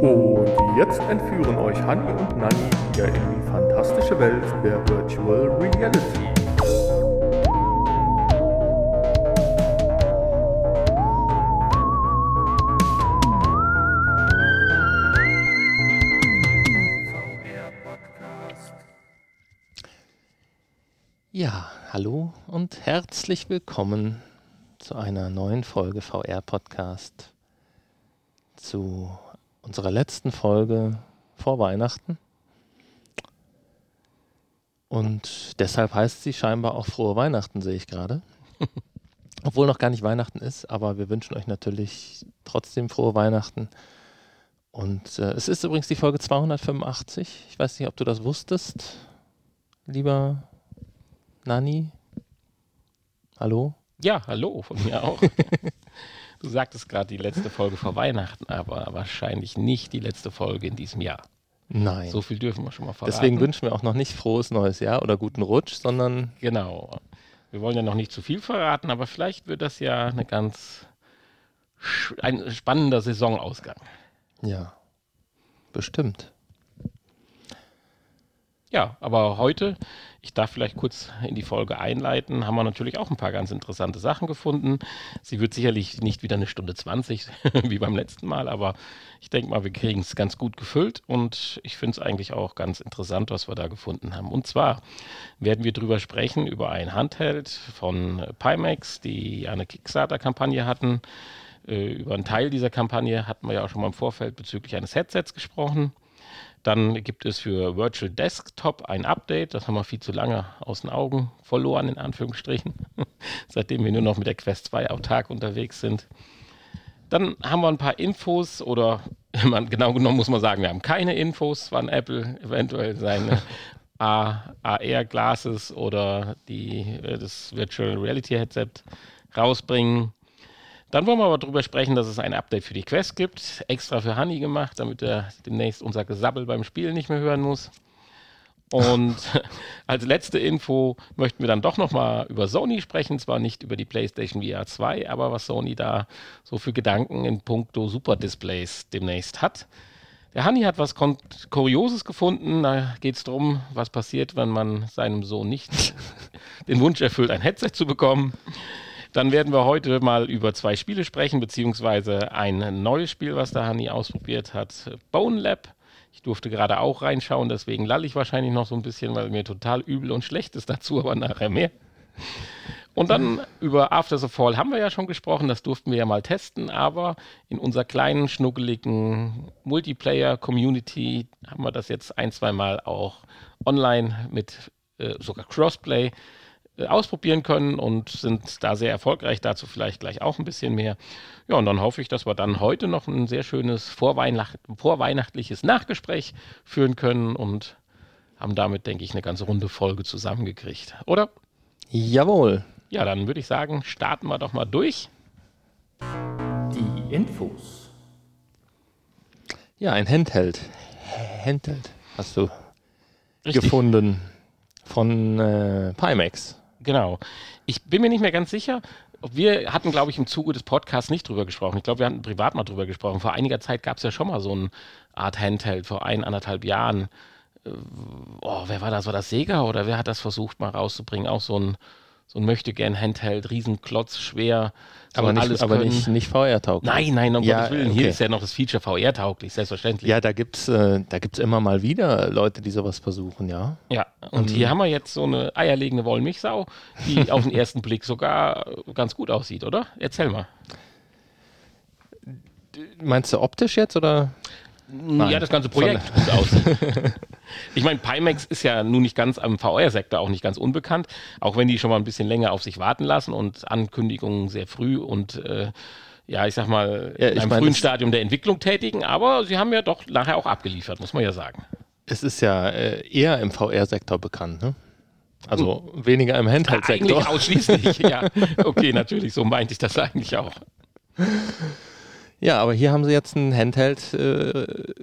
Und jetzt entführen euch Hanni und Nanni wieder in die fantastische Welt der Virtual Reality. Ja, hallo und herzlich willkommen zu einer neuen Folge VR Podcast. Zu unserer letzten Folge vor Weihnachten. Und deshalb heißt sie scheinbar auch frohe Weihnachten, sehe ich gerade. Obwohl noch gar nicht Weihnachten ist, aber wir wünschen euch natürlich trotzdem frohe Weihnachten. Und äh, es ist übrigens die Folge 285. Ich weiß nicht, ob du das wusstest, lieber Nani? Hallo? Ja, hallo von mir auch. du sagtest gerade die letzte Folge vor Weihnachten, aber wahrscheinlich nicht die letzte Folge in diesem Jahr. Nein. So viel dürfen wir schon mal verraten. Deswegen wünschen wir auch noch nicht frohes neues Jahr oder guten Rutsch, sondern. Genau. Wir wollen ja noch nicht zu viel verraten, aber vielleicht wird das ja eine ganz ein spannender Saisonausgang. Ja, bestimmt. Ja, aber heute, ich darf vielleicht kurz in die Folge einleiten, haben wir natürlich auch ein paar ganz interessante Sachen gefunden. Sie wird sicherlich nicht wieder eine Stunde 20 wie beim letzten Mal, aber ich denke mal, wir kriegen es ganz gut gefüllt und ich finde es eigentlich auch ganz interessant, was wir da gefunden haben. Und zwar werden wir darüber sprechen, über ein Handheld von Pimax, die eine Kickstarter-Kampagne hatten. Äh, über einen Teil dieser Kampagne hatten wir ja auch schon mal im Vorfeld bezüglich eines Headsets gesprochen. Dann gibt es für Virtual Desktop ein Update, das haben wir viel zu lange aus den Augen verloren, in Anführungsstrichen, seitdem wir nur noch mit der Quest 2 autark unterwegs sind. Dann haben wir ein paar Infos oder genau genommen muss man sagen, wir haben keine Infos, wann Apple eventuell seine AR-Glasses oder die, äh, das Virtual Reality Headset rausbringen. Dann wollen wir aber darüber sprechen, dass es ein Update für die Quest gibt, extra für Honey gemacht, damit er demnächst unser Gesabbel beim Spielen nicht mehr hören muss. Und als letzte Info möchten wir dann doch nochmal über Sony sprechen, zwar nicht über die PlayStation VR 2, aber was Sony da so für Gedanken in puncto Superdisplays demnächst hat. Der Hanni hat was Kurioses gefunden. Da geht es darum, was passiert, wenn man seinem Sohn nicht den Wunsch erfüllt, ein Headset zu bekommen. Dann werden wir heute mal über zwei Spiele sprechen, beziehungsweise ein neues Spiel, was der Hani ausprobiert hat, Bone Lab. Ich durfte gerade auch reinschauen, deswegen lalle ich wahrscheinlich noch so ein bisschen, weil mir total übel und schlecht ist dazu, aber nachher mehr. Und dann über After the Fall haben wir ja schon gesprochen, das durften wir ja mal testen, aber in unserer kleinen, schnuckeligen Multiplayer-Community haben wir das jetzt ein, zwei Mal auch online mit äh, sogar Crossplay ausprobieren können und sind da sehr erfolgreich. Dazu vielleicht gleich auch ein bisschen mehr. Ja, und dann hoffe ich, dass wir dann heute noch ein sehr schönes Vorweihnacht vorweihnachtliches Nachgespräch führen können und haben damit, denke ich, eine ganze runde Folge zusammengekriegt. Oder? Jawohl. Ja, dann würde ich sagen, starten wir doch mal durch. Die Infos. Ja, ein Handheld. Handheld hast du Richtig. gefunden von äh, Pimax. Genau. Ich bin mir nicht mehr ganz sicher. Wir hatten, glaube ich, im Zuge des Podcasts nicht drüber gesprochen. Ich glaube, wir hatten privat mal drüber gesprochen. Vor einiger Zeit gab es ja schon mal so eine Art Handheld, vor ein, anderthalb Jahren. Äh, oh, wer war das? War das Sega oder wer hat das versucht mal rauszubringen? Auch so ein, so ein Möchtegern-Handheld, Riesenklotz, schwer. Aber, nicht, alles aber können. nicht, nicht VR-tauglich. Nein, nein, um Ja, Gottes Willen. Hier okay. ist ja noch das Feature VR-tauglich, selbstverständlich. Ja, da gibt es äh, da gibt's immer mal wieder Leute, die sowas versuchen, ja. Ja, und hier haben wir jetzt so eine eierlegende Wollmilchsau, die auf den ersten Blick sogar ganz gut aussieht, oder? Erzähl mal. Meinst du optisch jetzt oder? Ja, das ganze Projekt gut aussieht. ich meine, Pimax ist ja nun nicht ganz am VR-Sektor auch nicht ganz unbekannt, auch wenn die schon mal ein bisschen länger auf sich warten lassen und Ankündigungen sehr früh und äh, ja, ich sag mal, Ja, in einem meine, frühen Stadium der Entwicklung tätigen, aber sie haben ja doch nachher auch abgeliefert, muss man ja sagen. Es ist ja äh, eher im VR-Sektor bekannt, ne? Also weniger im Handheld-Sektor. Eigentlich ausschließlich, ja. Okay, natürlich, so meinte ich das eigentlich auch. Ja, aber hier haben sie jetzt ein Handheld äh,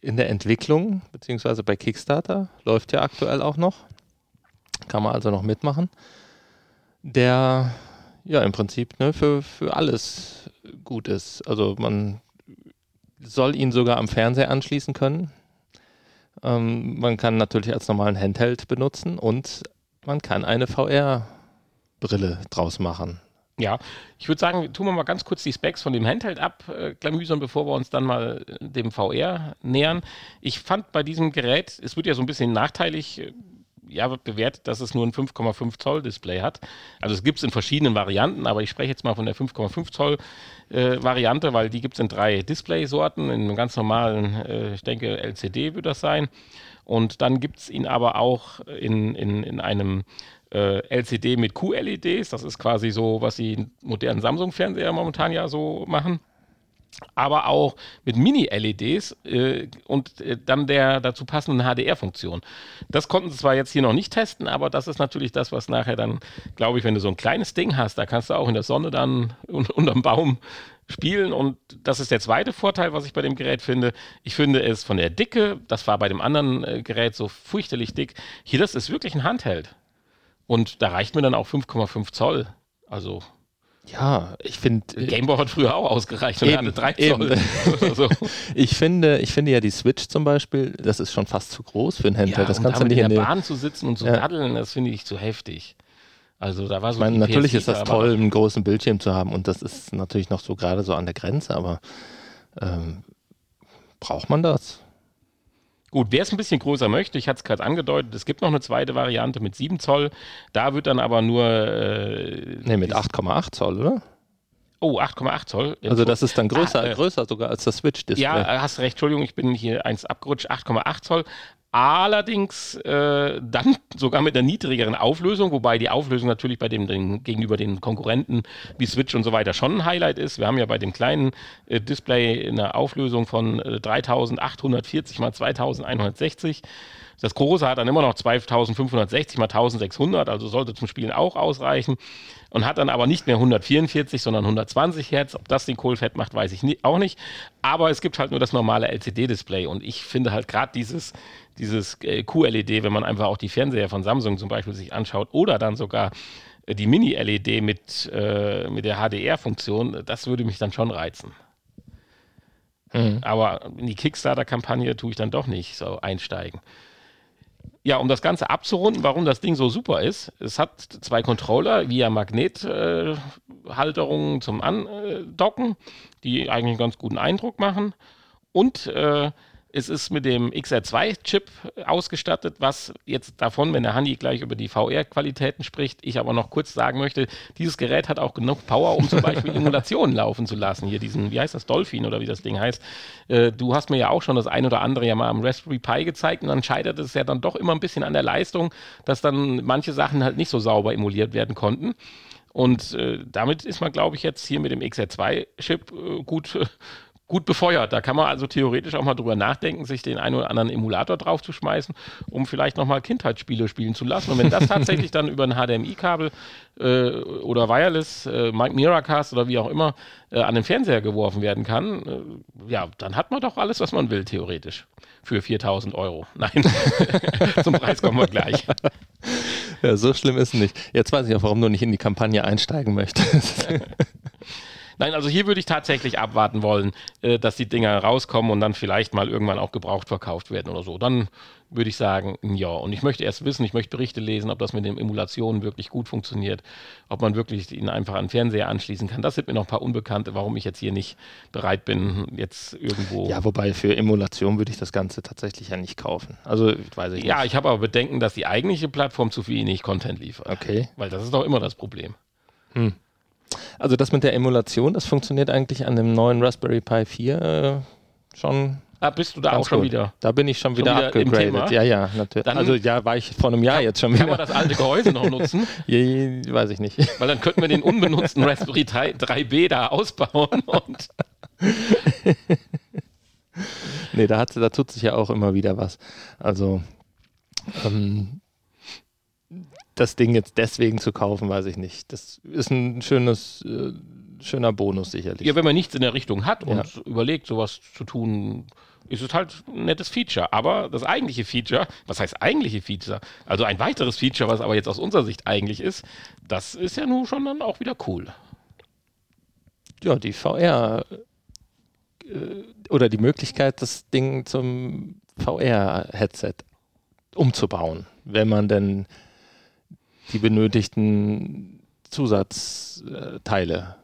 in der Entwicklung, beziehungsweise bei Kickstarter, läuft ja aktuell auch noch. Kann man also noch mitmachen. Der ja im Prinzip ne, für, für alles gut ist. Also man soll ihn sogar am Fernseher anschließen können. Ähm, man kann natürlich als normalen Handheld benutzen und man kann eine VR-Brille draus machen. Ja, ich würde sagen, tun wir mal ganz kurz die Specs von dem Handheld abklamüsern, bevor wir uns dann mal dem VR nähern. Ich fand bei diesem Gerät, es wird ja so ein bisschen nachteilig ja, bewertet, dass es nur ein 5,5 Zoll Display hat. Also es gibt es in verschiedenen Varianten, aber ich spreche jetzt mal von der 5,5 Zoll äh, Variante, weil die gibt es in drei Display-Sorten, in einem ganz normalen, äh, ich denke LCD wird das sein. Und dann gibt es ihn aber auch in, in, in einem äh, LCD mit QLEDs. Das ist quasi so, was die modernen Samsung-Fernseher momentan ja so machen aber auch mit Mini-LEDs äh, und äh, dann der dazu passenden HDR-Funktion. Das konnten sie zwar jetzt hier noch nicht testen, aber das ist natürlich das, was nachher dann, glaube ich, wenn du so ein kleines Ding hast, da kannst du auch in der Sonne dann un unterm Baum spielen und das ist der zweite Vorteil, was ich bei dem Gerät finde. Ich finde es von der Dicke, das war bei dem anderen äh, Gerät so fürchterlich dick, hier das ist wirklich ein Handheld und da reicht mir dann auch 5,5 Zoll. Also ja, ich finde. Äh, Gameboy hat früher auch ausgereicht und eben, hatte 3 Zoll. so. ich, finde, ich finde ja die Switch zum Beispiel, das ist schon fast zu groß für einen Händler. Ja, das kannst du nicht in der Bahn zu sitzen und zu Ja. daddeln, das finde ich zu heftig. Also da war so Ich meine, natürlich ist das toll, einen großen Bildschirm zu haben und das ist natürlich noch so gerade so an der Grenze, aber ähm, braucht man das? Gut, wer es ein bisschen größer möchte, ich hatte es gerade angedeutet, es gibt noch eine zweite Variante mit 7 Zoll. Da wird dann aber nur. Äh, Ne, mit dies- 8,8 Zoll, oder? Oh, 8,8 Zoll. Also das ist dann größer, Ah, äh, größer sogar als das Switch-Display. Ja, hast recht, Entschuldigung, ich bin hier eins abgerutscht, 8,8 Zoll. Allerdings äh, dann sogar mit einer niedrigeren Auflösung, wobei die Auflösung natürlich bei dem, den, gegenüber den Konkurrenten wie Switch und so weiter schon ein Highlight ist. Wir haben ja bei dem kleinen äh, Display eine Auflösung von äh, 3840 mal 2160. Das große hat dann immer noch 2560 mal 1600, also sollte zum Spielen auch ausreichen. Und hat dann aber nicht mehr 144, sondern 120 Hertz. Ob das den Kohl fett macht, weiß ich nie, auch nicht. Aber es gibt halt nur das normale LCD-Display. Und ich finde halt gerade dieses, dieses äh, QLED, wenn man einfach auch die Fernseher von Samsung zum Beispiel sich anschaut oder dann sogar äh, die Mini-LED mit, äh, mit der HDR-Funktion, das würde mich dann schon reizen. Mhm. Aber in die Kickstarter-Kampagne tue ich dann doch nicht so einsteigen. Ja, um das Ganze abzurunden, warum das Ding so super ist, es hat zwei Controller via Magnethalterungen zum Andocken, die eigentlich einen ganz guten Eindruck machen. Und äh, es ist mit dem XR2-Chip ausgestattet, was jetzt davon, wenn der Handy gleich über die VR-Qualitäten spricht, ich aber noch kurz sagen möchte, dieses Gerät hat auch genug Power, um zum Beispiel Emulationen laufen zu lassen. Hier diesen, wie heißt das, Dolphin oder wie das Ding heißt. Äh, du hast mir ja auch schon das ein oder andere ja mal am Raspberry Pi gezeigt und dann scheitert es ja dann doch immer ein bisschen an der Leistung, dass dann manche Sachen halt nicht so sauber emuliert werden konnten. Und äh, damit ist man, glaube ich, jetzt hier mit dem XR2-Chip äh, gut, äh, gut befeuert. Da kann man also theoretisch auch mal drüber nachdenken, sich den einen oder anderen Emulator draufzuschmeißen, um vielleicht nochmal Kindheitsspiele spielen zu lassen. Und wenn das tatsächlich dann über ein HDMI-Kabel äh, oder Wireless, äh, Miracast oder wie auch immer äh, an den Fernseher geworfen werden kann, äh, ja, dann hat man doch alles, was man will, theoretisch. Für 4000 Euro. Nein, zum Preis kommen wir gleich. Ja, so schlimm ist es nicht. Jetzt weiß ich auch, warum du nicht in die Kampagne einsteigen möchtest. Nein, also hier würde ich tatsächlich abwarten wollen, äh, dass die Dinger rauskommen und dann vielleicht mal irgendwann auch gebraucht verkauft werden oder so. Dann würde ich sagen, ja. Und ich möchte erst wissen, ich möchte Berichte lesen, ob das mit den Emulationen wirklich gut funktioniert, ob man wirklich ihn einfach an den Fernseher anschließen kann. Das sind mir noch ein paar Unbekannte, warum ich jetzt hier nicht bereit bin, jetzt irgendwo. ja, wobei für Emulation würde ich das Ganze tatsächlich ja nicht kaufen. Also, weiß ich Ja, nicht. ich habe aber Bedenken, dass die eigentliche Plattform zu wenig Content liefert. Okay. Weil das ist doch immer das Problem. Also das mit der Emulation, das funktioniert eigentlich an dem neuen Raspberry Pi 4 äh, schon Ah, bist du da auch schon gut. wieder? Da bin ich schon, Schon wieder, wieder im Thema? abgegradet. Ja, ja, natürlich. Dann- also ja, war ich vor einem Jahr jetzt schon Kann wieder. man das alte Gehäuse noch nutzen? Je, weiß ich nicht. Weil dann könnten wir den unbenutzten Raspberry 3, 3B da ausbauen und Nee, da, hat, da tut sich ja auch immer wieder was. Also ähm, das Ding jetzt deswegen zu kaufen, weiß ich nicht. Das ist ein schönes, äh, schöner Bonus sicherlich. ja, wenn man nichts in der Richtung hat und Ja. überlegt, sowas zu tun, ist es halt ein nettes Feature. Aber das eigentliche Feature, was heißt eigentliche Feature? Also ein weiteres Feature, was aber jetzt aus unserer Sicht eigentlich ist, das ist ja nun schon dann auch wieder cool. ja, die VR. Äh, oder die Möglichkeit, das Ding zum VR-Headset umzubauen, wenn man denn die benötigten Zusatzteile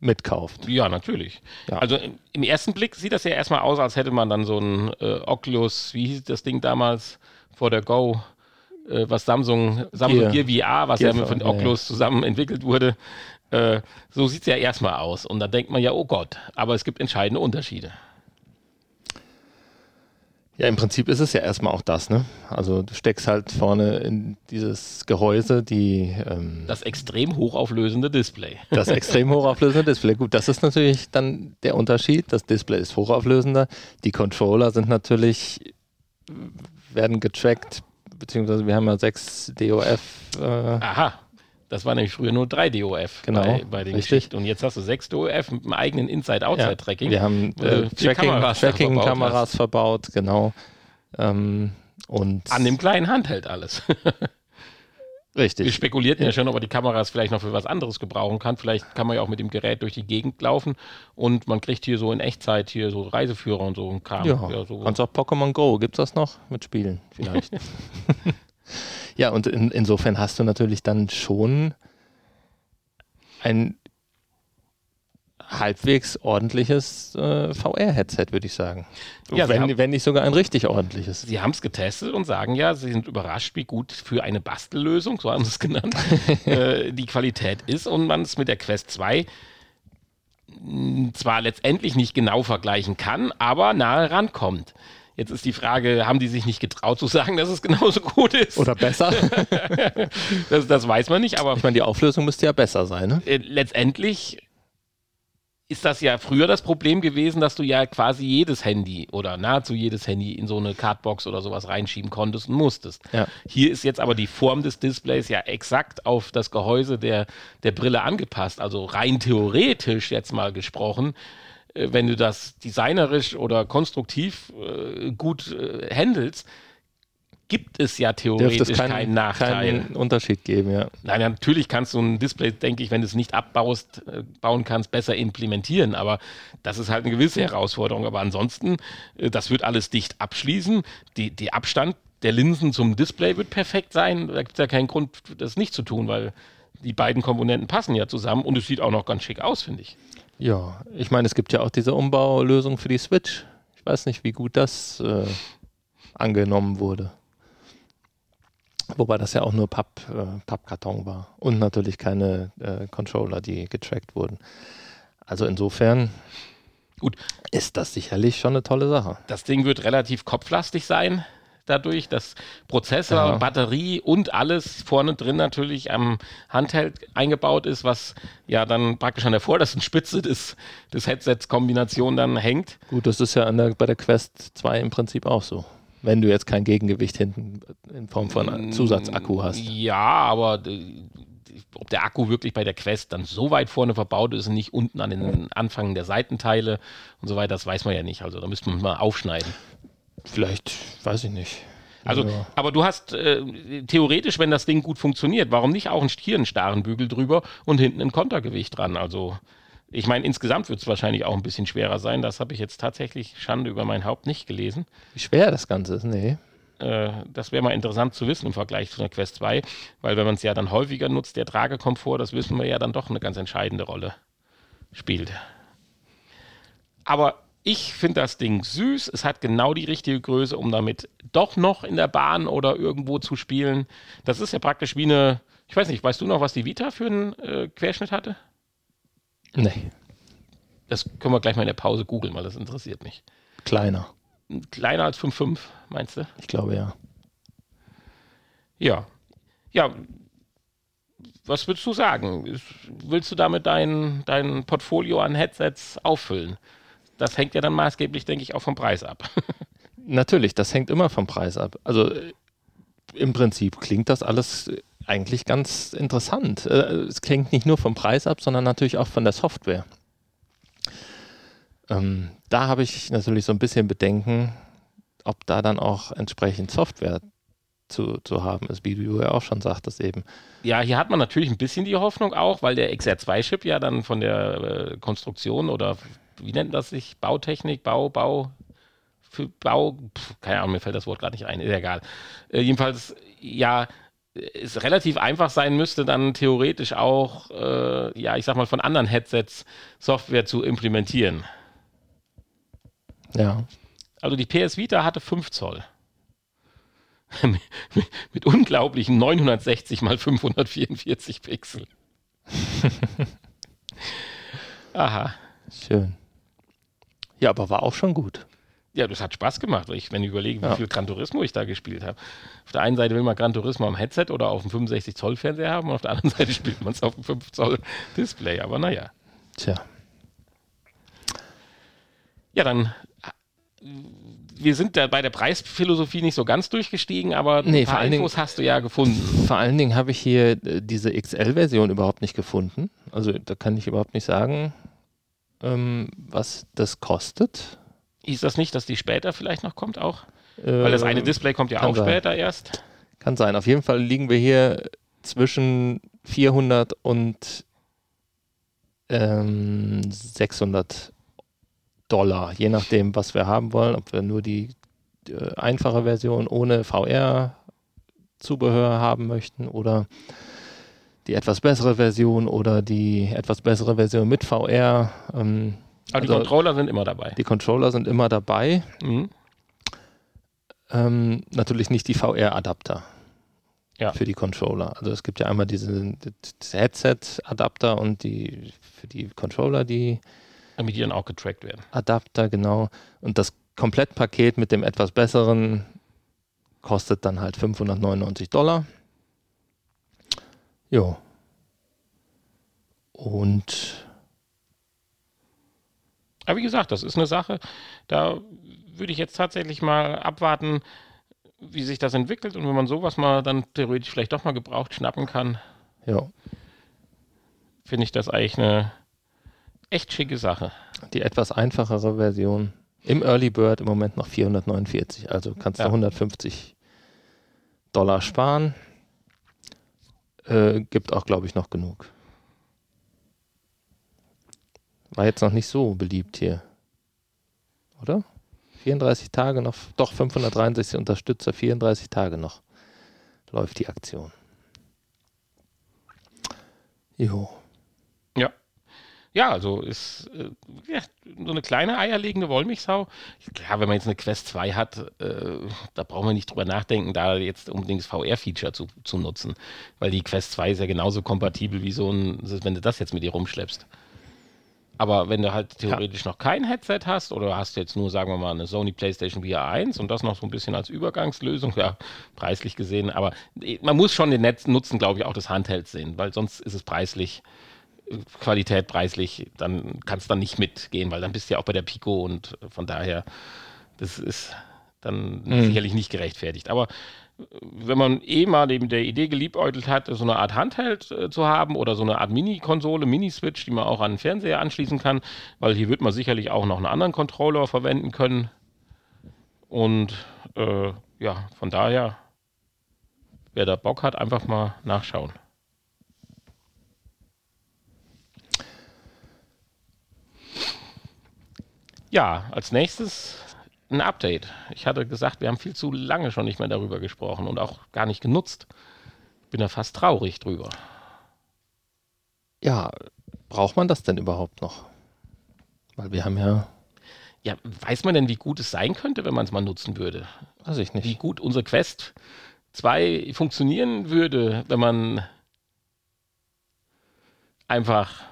mitkauft. Ja, natürlich. Ja. Also im, ersten Blick sieht das ja erstmal aus, als hätte man dann so ein äh, Oculus, wie hieß das Ding damals vor der Go, äh, was Samsung, Samsung Gear. Gear VR, was Gear ja mit von VR, ja, Oculus zusammen entwickelt wurde. Äh, so sieht es ja erstmal aus. Und dann denkt man ja, oh Gott, aber es gibt entscheidende Unterschiede. Ja, im Prinzip ist es ja erstmal auch das, ne? Also du steckst halt vorne in dieses Gehäuse die ähm, Das extrem hochauflösende Display. das extrem hochauflösende Display. Gut, das ist natürlich dann der Unterschied. Das Display ist hochauflösender. Die Controller sind natürlich, werden getrackt, beziehungsweise wir haben ja sechs DOF. Äh, Aha. Das war nämlich früher nur 3 DOF Genau, bei, bei den richtig. Geschichten. Und jetzt hast du 6 DOF mit einem eigenen Inside-Outside-Tracking. Wir haben äh, vier Kameras da Tracking, verbaut Tracking-Kameras verbaut, genau. Ähm, und An dem kleinen Handheld alles. Wir richtig. spekulierten ja schon, ob er die Kameras vielleicht noch für was anderes gebrauchen kann. Vielleicht kann man ja auch mit dem Gerät durch die Gegend laufen und man kriegt hier so in Echtzeit hier so Reiseführer und so ein Kram. Ja, so. kannst auch Pokémon Go, gibt's das noch? Mit Spielen vielleicht. ja, und in, insofern hast du natürlich dann schon ein halbwegs ordentliches äh, VR-Headset, würde ich sagen. Ja, wenn, haben- wenn nicht sogar ein richtig ordentliches. Sie haben es getestet und sagen ja, sie sind überrascht, wie gut für eine Bastellösung, so haben sie es genannt, äh, die Qualität ist und man es mit der Quest 2 mh, zwar letztendlich nicht genau vergleichen kann, aber nahe rankommt. Jetzt ist die Frage, haben die sich nicht getraut zu sagen, dass es genauso gut ist? Oder besser? Das, das weiß man nicht, aber ich meine, die Auflösung müsste ja besser sein, ne? äh, letztendlich ist das ja früher das Problem gewesen, dass du ja quasi jedes Handy oder nahezu jedes Handy in so eine Cardbox oder sowas reinschieben konntest und musstest. Ja. Hier ist jetzt aber die Form des Displays ja exakt auf das Gehäuse der, der Brille angepasst. Also rein theoretisch jetzt mal gesprochen, wenn du das designerisch oder konstruktiv äh, gut äh, handelst, gibt es ja theoretisch es keinen, keinen Nachteil. keinen Unterschied geben, ja. Nein, natürlich kannst du ein Display, denke ich, wenn du es nicht abbaust, äh, bauen kannst, besser implementieren. Aber das ist halt eine gewisse Herausforderung. Aber ansonsten, äh, das wird alles dicht abschließen. Die, die Abstand der Linsen zum Display wird perfekt sein. Da gibt es ja keinen Grund, das nicht zu tun, weil die beiden Komponenten passen ja zusammen und es sieht auch noch ganz schick aus, finde ich. Ja, ich meine, es gibt ja auch diese Umbaulösung für die Switch. Ich weiß nicht, wie gut das äh, angenommen wurde. Wobei das ja auch nur Papp, äh, Pappkarton war. Und natürlich keine äh, Controller, die getrackt wurden. Also insofern Gut. ist das sicherlich schon eine tolle Sache. Das Ding wird relativ kopflastig sein dadurch, dass Prozessor, Ja. Batterie und alles vorne drin natürlich am Handheld eingebaut ist, was ja dann praktisch an der vordersten Spitze des, des Headsets-Kombination dann hängt. Gut, das ist ja an der, bei der Quest 2 im Prinzip auch so. Wenn du jetzt kein Gegengewicht hinten in Form von einem Zusatzakku hast. Ja, aber äh, ob der Akku wirklich bei der Quest dann so weit vorne verbaut ist und nicht unten an den Anfang der Seitenteile und so weiter, das weiß man ja nicht. Also da müsste man mal aufschneiden. Vielleicht, weiß ich nicht. Also, Ja. aber du hast äh, theoretisch, wenn das Ding gut funktioniert, warum nicht auch einen, hier einen starren Bügel drüber und hinten ein Kontergewicht dran? Also, ich meine, insgesamt wird es wahrscheinlich auch ein bisschen schwerer sein. Das habe ich jetzt tatsächlich Schande über mein Haupt nicht gelesen. Wie schwer das Ganze ist, nee. Äh, das wäre mal interessant zu wissen im Vergleich zu einer Quest 2, weil wenn man es ja dann häufiger nutzt, der Tragekomfort, das wissen wir ja dann doch eine ganz entscheidende Rolle spielt. Aber ich finde das Ding süß. Es hat genau die richtige Größe, um damit doch noch in der Bahn oder irgendwo zu spielen. Das ist ja praktisch wie eine, ich weiß nicht, weißt du noch, was die Vita für einen äh, Querschnitt hatte? Nee, Das können wir gleich mal in der Pause googeln, weil das interessiert mich. kleiner. Kleiner als 5,5, meinst du? Ich glaube ja. Ja. Ja. Was würdest du sagen? Willst du damit dein, dein Portfolio an Headsets auffüllen? Das hängt ja dann maßgeblich, denke ich, auch vom Preis ab. Natürlich, das hängt immer vom Preis ab. Also äh, im Prinzip klingt das alles äh, eigentlich ganz interessant. Äh, Es klingt nicht nur vom Preis ab, sondern natürlich auch von der Software. Ähm, da habe ich natürlich so ein bisschen Bedenken, ob da dann auch entsprechend Software zu, zu haben ist, wie du ja auch schon sagtest eben. ja, hier hat man natürlich ein bisschen die Hoffnung auch, weil der XR2-Chip ja dann von der äh, Konstruktion oder wie nennt das sich? Bautechnik, Bau, Bau, für Bau, pf, keine Ahnung, mir fällt das Wort gerade nicht ein, ist egal. Äh, jedenfalls, ja, es relativ einfach sein müsste, dann theoretisch auch, äh, ja, ich sag mal, von anderen Headsets Software zu implementieren. Ja. Also die PS Vita hatte 5 Zoll. mit, mit unglaublichen 960 mal 544 Pixel. Aha. Schön. Ja, aber war auch schon gut. Ja, das hat Spaß gemacht, ich, wenn ich überlege, wie Ja. viel Gran Turismo ich da gespielt habe. Auf der einen Seite will man Gran Turismo am Headset oder auf dem 65 Zoll Fernseher haben und auf der anderen Seite spielt man es auf dem 5 Zoll Display. Aber naja. Tja. Ja, dann. Wir sind da bei der Preisphilosophie nicht so ganz durchgestiegen, aber Nee, ein vor paar allen Dingen- Infos hast du ja gefunden. Vor allen Dingen habe ich hier äh, diese XL-Version überhaupt nicht gefunden. Also da kann ich überhaupt nicht sagen, ähm, was das kostet. Hieß das nicht, dass die später vielleicht noch kommt auch? Weil das eine Display kommt ja auch sein. später erst. Kann sein. Auf jeden Fall liegen wir hier zwischen 400 und ähm, 600 Dollar, je nachdem, was wir haben wollen. Ob wir nur die äh, einfache Version ohne VR-Zubehör haben möchten oder die etwas bessere Version oder die etwas bessere Version mit VR. Ähm, Aber die Also- Controller sind immer dabei. die Controller sind immer dabei. Mhm. Ähm, natürlich nicht die VR-Adapter Ja. für die Controller. Also es gibt ja einmal diesen das Headset-Adapter und die für die Controller die Damit die dann auch getrackt werden. Adapter, genau. Und das Komplettpaket mit dem etwas besseren kostet dann halt 599 Dollar. Jo. Und Aber wie gesagt, das ist eine Sache, da würde ich jetzt tatsächlich mal abwarten, wie sich das entwickelt und wenn man sowas mal dann theoretisch vielleicht doch mal gebraucht schnappen kann, ja, finde ich das eigentlich eine echt schicke Sache. die etwas einfachere Version im Early Bird im Moment noch 449. Also kannst du Ja. 150 Dollar sparen. Äh, gibt auch, glaube ich, noch genug. War jetzt noch nicht so beliebt hier. Oder? 34 Tage noch, doch 563 Unterstützer, 34 Tage noch läuft die Aktion. Jo. Ja, also ist äh, ja, so eine kleine eierlegende Wollmilchsau. Klar, wenn man jetzt eine Quest 2 hat, äh, da brauchen wir nicht drüber nachdenken, da jetzt unbedingt das VR-Feature zu, zu nutzen. Weil die Quest 2 ist ja genauso kompatibel wie so ein, wenn du das jetzt mit dir rumschleppst. Aber wenn du halt theoretisch noch kein Headset hast oder hast jetzt nur, sagen wir mal, eine Sony PlayStation VR 1 und das noch so ein bisschen als Übergangslösung, ja, preislich gesehen, aber äh, man muss schon den Netz Nutzen, glaube ich, auch des Handhelds sehen, weil sonst ist es preislich Qualität preislich, dann kannst du dann nicht mitgehen, weil dann bist du ja auch bei der Pico und von daher, das ist dann Mhm. sicherlich nicht gerechtfertigt. Aber äh, wenn man eh mal neben der Idee geliebäugelt hat, so eine Art Handheld äh, zu haben oder so eine Art Mini-Konsole, Mini-Switch, die man auch an den Fernseher anschließen kann, weil hier wird man sicherlich auch noch einen anderen Controller verwenden können. Und äh, ja, von daher, wer da Bock hat, einfach mal nachschauen. Ja, als nächstes ein Update. Ich hatte gesagt, wir haben viel zu lange schon nicht mehr darüber gesprochen und auch gar nicht genutzt. Bin da fast traurig drüber. Ja, braucht man das denn überhaupt noch? Weil wir haben ja, Ja, weiß man denn, wie gut es sein könnte, wenn man es mal nutzen würde? weiß ich Wie nicht. gut unsere Quest 2 funktionieren würde, wenn man einfach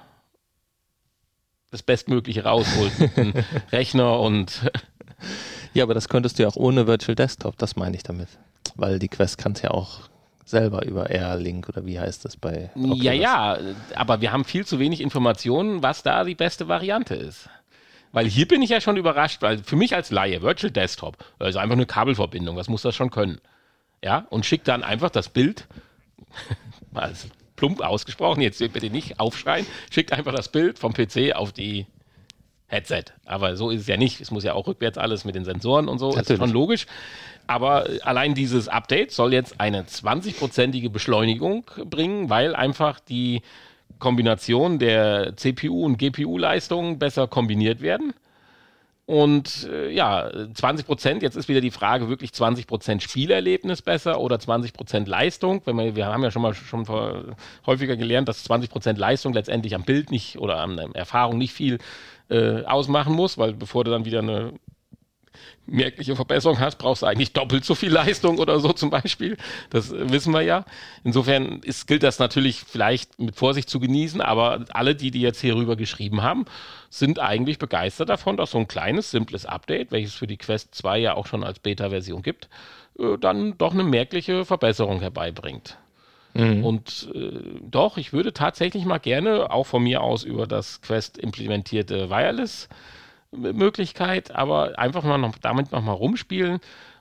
das Bestmögliche rausholt mit einem Rechner und Ja, aber das könntest du ja auch ohne Virtual Desktop, das meine ich damit. Weil die Quest kann es ja auch selber über Air-Link oder wie heißt das bei Oculus. Ja, ja, aber wir haben viel zu wenig Informationen, was da die beste Variante ist. Weil hier bin ich ja schon überrascht, weil für mich als Laie, Virtual Desktop, also einfach eine Kabelverbindung, was muss das schon können? Ja, und schickt dann einfach das Bild, mal als plump ausgesprochen, jetzt bitte nicht aufschreien, schickt einfach das Bild vom PC auf die Headset. Aber so ist es ja nicht. Es muss ja auch rückwärts alles mit den Sensoren und so, ist Natürlich. schon logisch. Aber allein dieses Update soll jetzt eine 20-prozentige Beschleunigung bringen, weil einfach die Kombination der CPU- und GPU-Leistungen besser kombiniert werden. Und äh, ja, 20 Prozent, jetzt ist wieder die Frage, wirklich 20 Prozent Spielerlebnis besser oder 20 Prozent Leistung? Wenn wir, wir haben ja schon mal schon häufiger gelernt, dass 20 Prozent Leistung letztendlich am Bild nicht oder an der Erfahrung nicht viel äh, ausmachen muss, weil bevor du dann wieder eine merkliche Verbesserung hast, brauchst du eigentlich doppelt so viel Leistung oder so zum Beispiel. Das wissen wir ja. Insofern ist, gilt das natürlich vielleicht mit Vorsicht zu genießen, aber alle, die, die jetzt hier rüber geschrieben haben, sind eigentlich begeistert davon, dass so ein kleines, simples Update, welches für die Quest 2 ja auch schon als Beta-Version gibt, äh, dann doch eine merkliche Verbesserung herbeibringt. Mhm. Und äh, doch, ich würde tatsächlich mal gerne auch von mir aus über das Quest implementierte Wireless Möglichkeit, aber einfach mal noch damit noch mal rumspielen,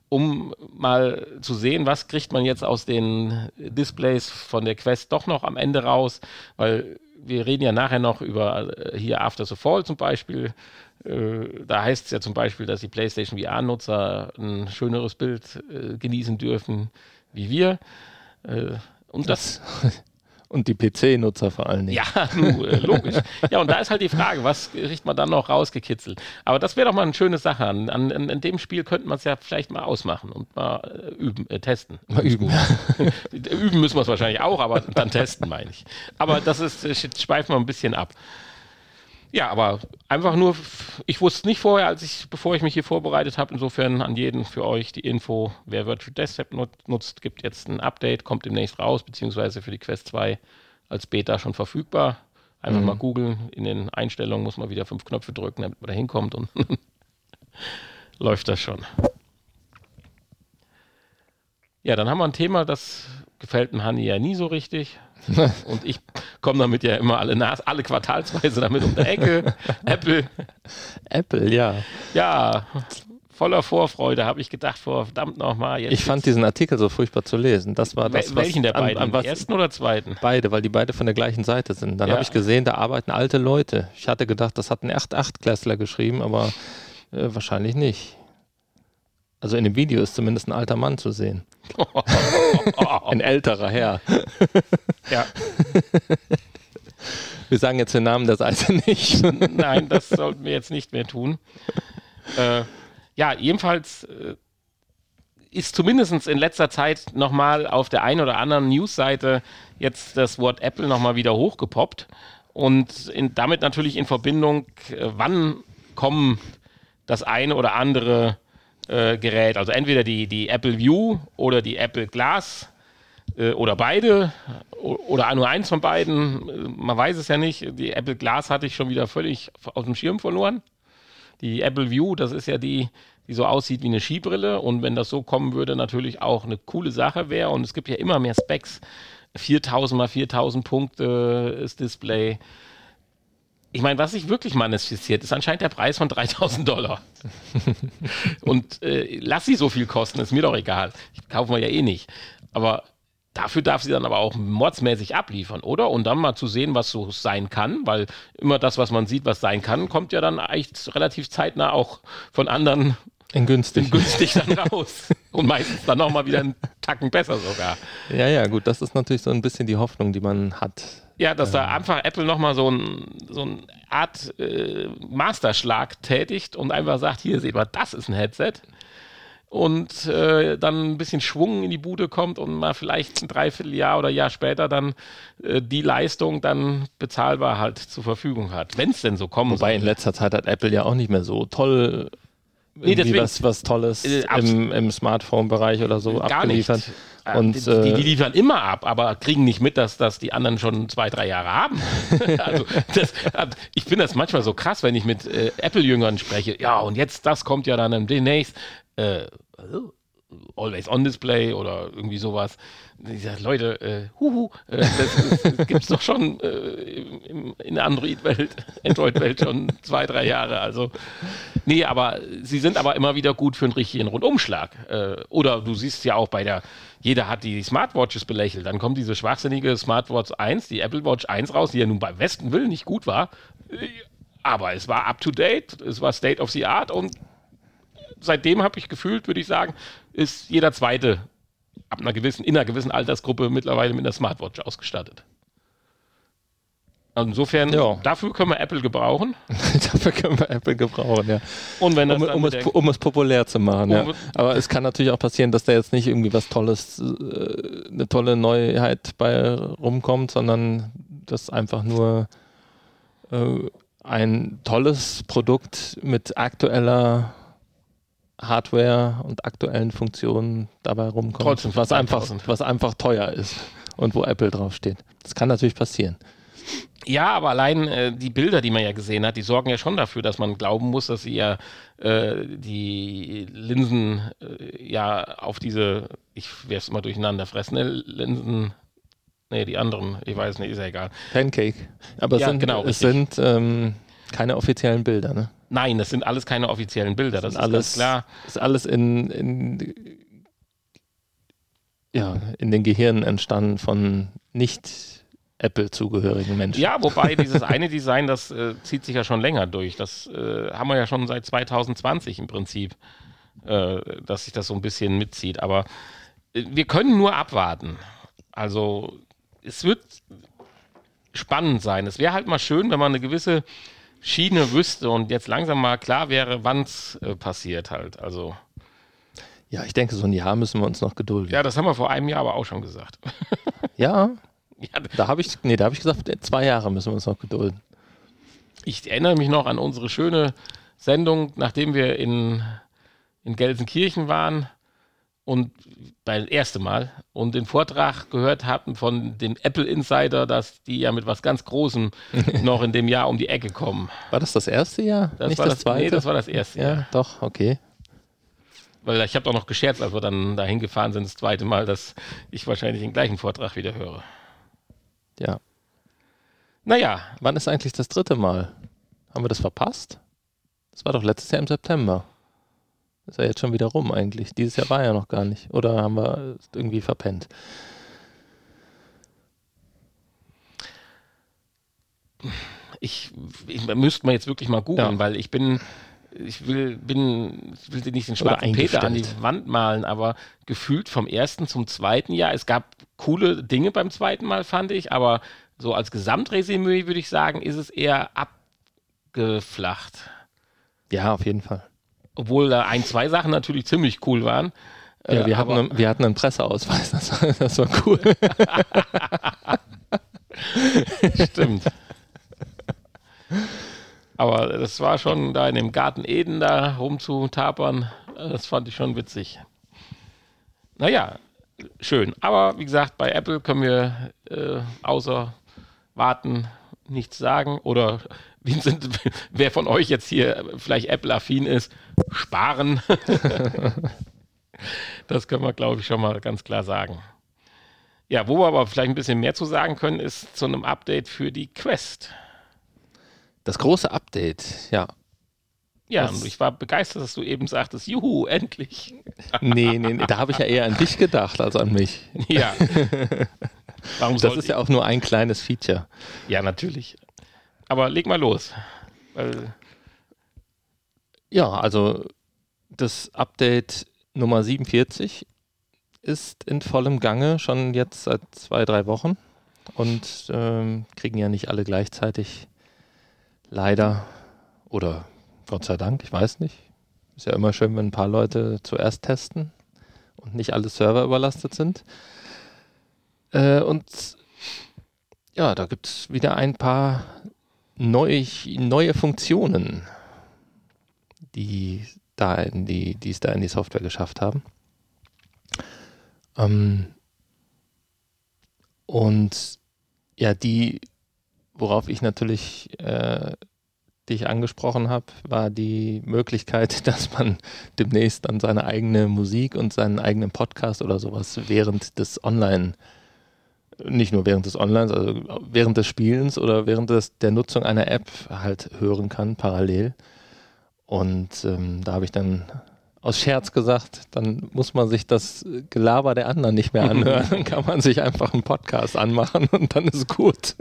um mal zu sehen, was kriegt man jetzt aus den Displays von der Quest doch noch am Ende raus, weil wir reden ja nachher noch über äh, hier After the Fall zum Beispiel. Äh, da heißt es ja zum Beispiel, dass die PlayStation VR-Nutzer ein schöneres Bild äh, genießen dürfen wie wir. und das, das und die PC-Nutzer vor allen Dingen. Ja, nu, äh, logisch. Ja, und da ist halt die Frage, was kriegt man dann noch rausgekitzelt? Aber das wäre doch mal eine schöne Sache. An, an, an dem Spiel könnte man es ja vielleicht mal ausmachen und mal äh, üben, äh, testen. Mal üben. üben müssen wir es wahrscheinlich auch, aber dann testen, meine ich. Aber das ist, äh, schweifen wir ein bisschen ab. Ja, aber einfach nur, ich wusste nicht vorher, als ich, bevor ich mich hier vorbereitet habe, insofern an jeden für euch die Info, wer Virtual Desktop nutzt, gibt jetzt ein Update, kommt demnächst raus, beziehungsweise für die Quest 2 als Beta schon verfügbar. Einfach mhm. mal googeln, in den Einstellungen muss man wieder fünf Knöpfe drücken, damit man da hinkommt und läuft das schon. Ja, dann haben wir ein Thema, das gefällt dem Hanni ja nie so richtig. Und ich komme damit ja immer alle, Nas alle quartalsweise damit um die Ecke. Apple. Apple, ja. Ja, voller Vorfreude habe ich gedacht, vor verdammt nochmal. Ich fand diesen Artikel so furchtbar zu lesen. Das war das, Welchen der beiden? An, an was, ersten oder zweiten? Beide, weil die beide von der gleichen Seite sind. Dann ja. habe ich gesehen, da arbeiten alte Leute. Ich hatte gedacht, das hat ein 8-8-Klässler geschrieben, aber äh, wahrscheinlich nicht. Also in dem Video ist zumindest ein alter Mann zu sehen. ein älterer Herr. ja. Wir sagen jetzt den Namen der Seite nicht. Nein, das sollten wir jetzt nicht mehr tun. Äh, ja, jedenfalls äh, ist zumindest in letzter Zeit nochmal auf der einen oder anderen Newsseite jetzt das Wort Apple nochmal wieder hochgepoppt. Und in, damit natürlich in Verbindung, äh, wann kommen das eine oder andere äh, Gerät. Also entweder die, die Apple View oder die Apple Glass äh, oder beide oder nur eins von beiden. Äh, man weiß es ja nicht. Die Apple Glass hatte ich schon wieder völlig aus dem Schirm verloren. Die Apple View, das ist ja die, die so aussieht wie eine Skibrille. Und wenn das so kommen würde, natürlich auch eine coole Sache wäre. Und es gibt ja immer mehr Specs. 4000 mal 4000 Punkte ist Display ich meine, was sich wirklich manifestiert, ist anscheinend der Preis von 3000 Dollar. Und äh, lass sie so viel kosten, ist mir doch egal. Ich kaufe mir ja eh nicht. Aber dafür darf sie dann aber auch mordsmäßig abliefern, oder? Und dann mal zu sehen, was so sein kann, weil immer das, was man sieht, was sein kann, kommt ja dann eigentlich relativ zeitnah auch von anderen in günstig. In günstig dann raus. Und meistens dann nochmal wieder einen Tacken besser sogar. Ja, ja, gut, das ist natürlich so ein bisschen die Hoffnung, die man hat. Ja, dass da einfach Apple nochmal so, ein, so eine Art äh, Masterschlag tätigt und einfach sagt, hier seht mal, das ist ein Headset. Und äh, dann ein bisschen Schwung in die Bude kommt und mal vielleicht ein Dreivierteljahr oder Jahr später dann äh, die Leistung dann bezahlbar halt zur Verfügung hat. Wenn es denn so kommen Wobei soll. in letzter Zeit hat Apple ja auch nicht mehr so toll nee, deswegen, was, was Tolles äh, im, im Smartphone-Bereich oder so gar abgeliefert. Nicht. Äh, und, die, die, die, liefern immer ab, aber kriegen nicht mit, dass das die anderen schon zwei, drei Jahre haben. also das, ich finde das manchmal so krass, wenn ich mit äh, Apple-Jüngern spreche. Ja, und jetzt, das kommt ja dann demnächst. Äh, Always on Display oder irgendwie sowas. Ich sage, Leute, äh, huhu, äh, das, das gibt es doch schon äh, in, in der Android-Welt, Android-Welt schon zwei, drei Jahre. Also, nee, aber sie sind aber immer wieder gut für einen richtigen Rundumschlag. Äh, oder du siehst ja auch bei der, jeder hat die Smartwatches belächelt. Dann kommt diese schwachsinnige Smartwatch 1, die Apple Watch 1 raus, die ja nun beim Westen Willen nicht gut war. Aber es war up to date, es war State of the Art und seitdem habe ich gefühlt, würde ich sagen, ist jeder zweite ab einer gewissen, in einer gewissen Altersgruppe mittlerweile mit einer Smartwatch ausgestattet. Insofern, Ja. dafür können wir Apple gebrauchen. Dafür können wir Apple gebrauchen, ja. Und wenn Um, um, es, um es populär zu machen, ja. Um- Aber es kann natürlich auch passieren, dass da jetzt nicht irgendwie was Tolles, äh, eine tolle Neuheit bei rumkommt, sondern dass einfach nur äh, ein tolles Produkt mit aktueller Hardware und aktuellen Funktionen dabei rumkommt, Trotzdem was einfach, 2000. was einfach teuer ist und wo Apple draufsteht. Das kann natürlich passieren. Ja, aber allein äh, die Bilder, die man ja gesehen hat, die sorgen ja schon dafür, dass man glauben muss, dass sie ja äh, die Linsen äh, ja auf diese, ich es mal durcheinander fressen, ne? Linsen, nee, die anderen, ich weiß nicht, ist ja egal. Pancake. Aber Ja, es sind, genau, es sind ähm, keine offiziellen Bilder, ne? Nein, das sind alles keine offiziellen Bilder, das, sind ist alles, klar. Ist alles in, in, ja, in den Gehirnen entstanden von nicht Apple-zugehörigen Menschen. Ja, wobei dieses eine Design, das äh, zieht sich ja schon länger durch. Das äh, haben wir ja schon seit 2020 im Prinzip, äh, dass sich das so ein bisschen mitzieht. Aber äh, wir können nur abwarten. Also es wird spannend sein. Es wäre halt mal schön, wenn man eine gewisse Schiene wüsste und jetzt langsam mal klar wäre, wann es äh, passiert halt. Also Ja, ich denke, so ein Jahr müssen wir uns noch gedulden. ja, das haben wir vor einem Jahr aber auch schon gesagt. Ja, ja, da habe ich, nee, da habe ich gesagt, zwei Jahre müssen wir uns noch gedulden. Ich erinnere mich noch an unsere schöne Sendung, nachdem wir in, in Gelsenkirchen waren und beim ersten Mal und den Vortrag gehört hatten von dem Apple Insider, dass die ja mit was ganz Großem noch in dem Jahr um die Ecke kommen. War das das erste Jahr? Das Nicht war das, das, zweite? Nee, das war das erste ja, Jahr. doch, okay. Weil ich habe doch noch gescherzt, als wir dann dahin gefahren sind, das zweite Mal, dass ich wahrscheinlich den gleichen Vortrag wieder höre. Ja. Naja, Wann ist eigentlich das dritte Mal? Haben wir das verpasst? Das war doch letztes Jahr im September. Ist ja jetzt schon wieder rum eigentlich. Dieses Jahr war ja noch gar nicht. Oder haben wir es irgendwie verpennt? ich, ich müsste mal jetzt wirklich mal googeln, Ja. weil ich bin, ich will, bin, ich will nicht den schwarzen Peter an die. Wand malen, aber gefühlt vom ersten zum zweiten Jahr. Es gab coole Dinge beim zweiten Mal, fand ich, aber so als Gesamtresümee würde ich sagen, ist es eher abgeflacht. Ja, auf jeden Fall. Obwohl da ein, zwei Sachen natürlich ziemlich cool waren. Ja, Äh, wir, hatten, einen- wir hatten einen Presseausweis, das war, das war cool. Stimmt. Aber das war schon da in dem Garten Eden da rumzutapern, das fand ich schon witzig. Naja, schön. Aber wie gesagt, bei Apple können wir äh, außer warten nichts sagen. Oder Vincent, wer von euch jetzt hier vielleicht Apple-affin ist, sparen. das können wir, glaube ich, schon mal ganz klar sagen. Ja, wo wir aber vielleicht ein bisschen mehr zu sagen können, ist zu einem Update für die Quest. Das große Update, ja. Ja, und ich war begeistert, dass du eben sagtest, juhu, endlich. Nee, nee, nee da habe ich ja eher an dich gedacht als an mich. Ja. Warum Das ist ja auch nur ein kleines Feature. Ja, natürlich. Aber leg mal los. Weil, Ja, also das Update Nummer 47 ist in vollem Gange, schon jetzt seit zwei, drei Wochen. Und ähm, kriegen ja nicht alle gleichzeitig. Leider. Oder Gott sei Dank, ich weiß nicht. Ist ja immer schön, wenn ein paar Leute zuerst testen und nicht alle Server überlastet sind. Äh, und ja, da gibt es wieder ein paar neu, neue Funktionen die da in die, es da in die Software geschafft haben. Ähm, und ja, die, worauf ich natürlich äh, dich angesprochen habe, war die Möglichkeit, dass man demnächst dann seine eigene Musik und seinen eigenen Podcast oder sowas während des Online, nicht nur während des Online, also während des Spielens oder während des, der Nutzung einer App halt hören kann, parallel. Und ähm, da habe ich dann aus Scherz gesagt, dann muss man sich das Gelaber der anderen nicht mehr anhören. Dann kann man sich einfach einen Podcast anmachen und dann ist gut.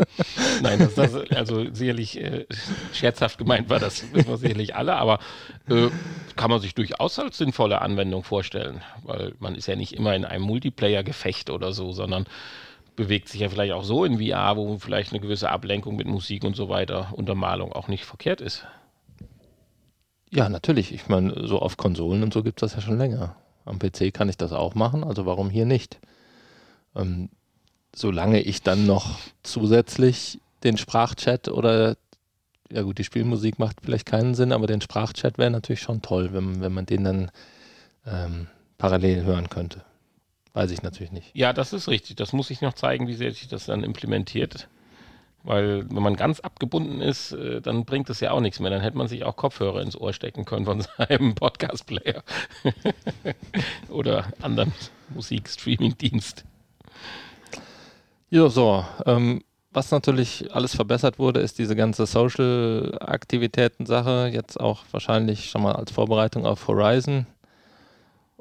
nein, das, das also sicherlich äh, scherzhaft gemeint war das wissen wir sicherlich alle, aber äh, kann man sich durchaus als sinnvolle Anwendung vorstellen, weil man ist ja nicht immer in einem Multiplayer-Gefecht oder so, sondern bewegt sich ja vielleicht auch so in VR, wo vielleicht eine gewisse Ablenkung mit Musik und so weiter, Untermalung auch nicht verkehrt ist. Ja, natürlich. Ich meine, so auf Konsolen und so gibt es das ja schon länger. Am PC kann ich das auch machen, also warum hier nicht? Ähm, solange ich dann noch zusätzlich den Sprachchat oder, ja gut, die Spielmusik macht vielleicht keinen Sinn, aber den Sprachchat wäre natürlich schon toll, wenn, wenn man den dann ähm, parallel hören könnte. Weiß ich natürlich nicht. Ja, das ist richtig. Das muss ich noch zeigen, wie sehr sich das dann implementiert. Weil wenn man ganz abgebunden ist, äh, dann bringt es ja auch nichts mehr. Dann hätte man sich auch Kopfhörer ins Ohr stecken können von seinem Podcast-Player oder anderen Musikstreaming-Dienst. Ja, so. Ähm, was natürlich alles verbessert wurde, ist diese ganze Social-Aktivitäten-Sache. Jetzt auch wahrscheinlich schon mal als Vorbereitung auf Horizon.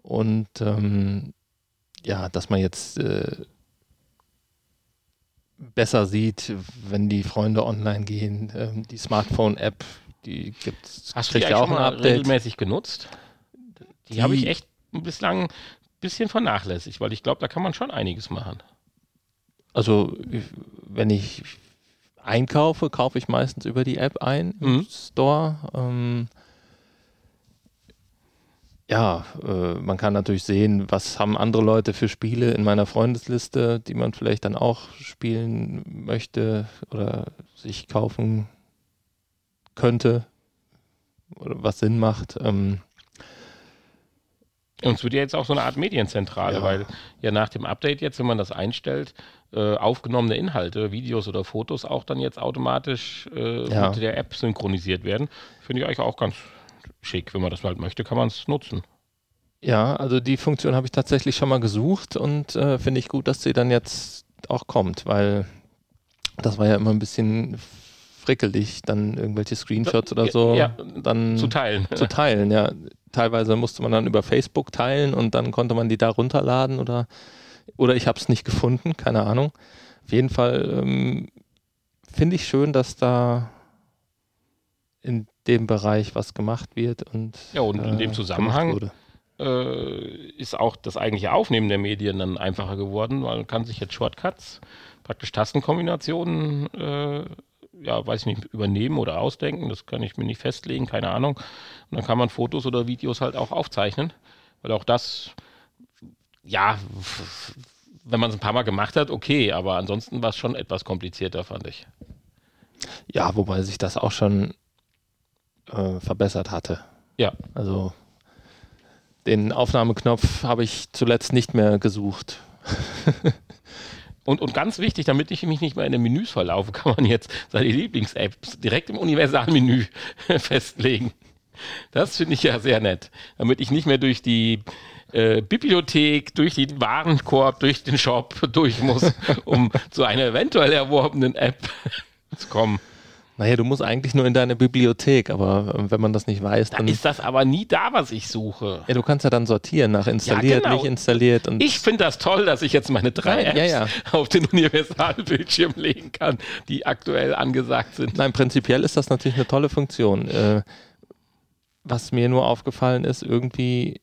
Und ähm, ja, dass man jetzt äh, besser sieht, wenn die Freunde online gehen. Ähm, die Smartphone-App, die gibt es. Hast du die auch mal regelmäßig genutzt? Die, die habe ich echt bislang ein bisschen vernachlässigt, weil ich glaube, da kann man schon einiges machen. Also, wenn ich einkaufe, kaufe ich meistens über die App ein im mhm. Store. Ähm, ja, äh, man kann natürlich sehen, was haben andere Leute für Spiele in meiner Freundesliste, die man vielleicht dann auch spielen möchte oder sich kaufen könnte oder was Sinn macht. Ähm, und es wird ja jetzt auch so eine Art Medienzentrale, ja. weil ja nach dem Update jetzt, wenn man das einstellt, äh, aufgenommene Inhalte, Videos oder Fotos auch dann jetzt automatisch äh, ja. mit der App synchronisiert werden. Finde ich eigentlich auch ganz schick. Wenn man das halt möchte, kann man es nutzen. Ja, also die Funktion habe ich tatsächlich schon mal gesucht und äh, finde ich gut, dass sie dann jetzt auch kommt, weil das war ja immer ein bisschen frickelig, dann irgendwelche Screenshots oder so ja, dann zu teilen. Zu teilen, ja. Teilweise musste man dann über Facebook teilen und dann konnte man die da runterladen oder oder ich habe es nicht gefunden, keine Ahnung. Auf jeden Fall ähm, finde ich schön, dass da in dem Bereich was gemacht wird und ja und in äh, dem Zusammenhang äh, ist auch das eigentliche Aufnehmen der Medien dann einfacher geworden, weil man kann sich jetzt Shortcuts, praktisch Tastenkombinationen, äh, ja, weiß ich nicht, übernehmen oder ausdenken. Das kann ich mir nicht festlegen, keine Ahnung. Und dann kann man Fotos oder Videos halt auch aufzeichnen, weil auch das, ja, wenn man es ein paar Mal gemacht hat, okay, aber ansonsten war es schon etwas komplizierter, fand ich. Ja, wobei sich das auch schon äh, verbessert hatte. Ja. Also den Aufnahmeknopf habe ich zuletzt nicht mehr gesucht. Und, und ganz wichtig, damit ich mich nicht mehr in den Menüs verlaufe, kann man jetzt seine Lieblings-Apps direkt im Universalmenü festlegen. Das finde ich ja sehr nett. Damit ich nicht mehr durch die äh, Bibliothek, durch den Warenkorb, durch den Shop durch muss, um zu einer eventuell erworbenen App zu kommen. Naja, du musst eigentlich nur in deine Bibliothek, aber äh, wenn man das nicht weiß, dann. Da ist das aber nie da, was ich suche. Ja, du kannst ja dann sortieren nach installiert, ja, genau. nicht installiert. Und ich finde das toll, dass ich jetzt meine drei Nein, Apps ja, ja. auf den Universalbildschirm legen kann, die aktuell angesagt sind. Nein, prinzipiell ist das natürlich eine tolle Funktion. Äh, was mir nur aufgefallen ist, irgendwie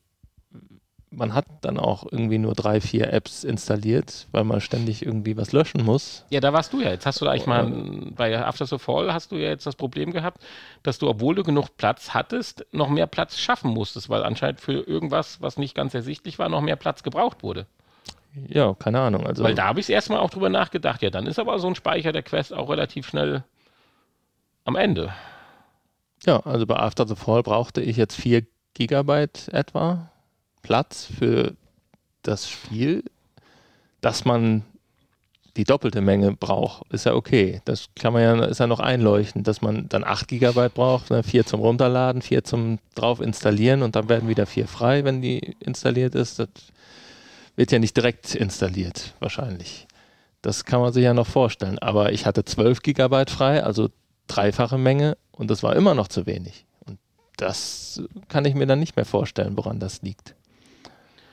man hat dann auch irgendwie nur drei, vier Apps installiert, weil man ständig irgendwie was löschen muss. Ja, da warst du ja. Jetzt hast du da eigentlich mal bei After the Fall hast du ja jetzt das Problem gehabt, dass du, obwohl du genug Platz hattest, noch mehr Platz schaffen musstest, weil anscheinend für irgendwas, was nicht ganz ersichtlich war, noch mehr Platz gebraucht wurde. Ja, keine Ahnung. Also weil da habe ich erstmal auch drüber nachgedacht. Ja, dann ist aber so ein Speicher der Quest auch relativ schnell am Ende. Ja, also bei After the Fall brauchte ich jetzt vier Gigabyte etwa Platz für das Spiel, dass man die doppelte Menge braucht, ist ja okay. Das kann man ja, ist ja noch einleuchtend, dass man dann 8 GB braucht, ne? 4 zum Runterladen, 4 zum drauf installieren und dann werden wieder 4 frei, wenn die installiert ist. Das wird ja nicht direkt installiert, wahrscheinlich. Das kann man sich ja noch vorstellen. Aber ich hatte 12 GB frei, also dreifache Menge und das war immer noch zu wenig. Und das kann ich mir dann nicht mehr vorstellen, woran das liegt.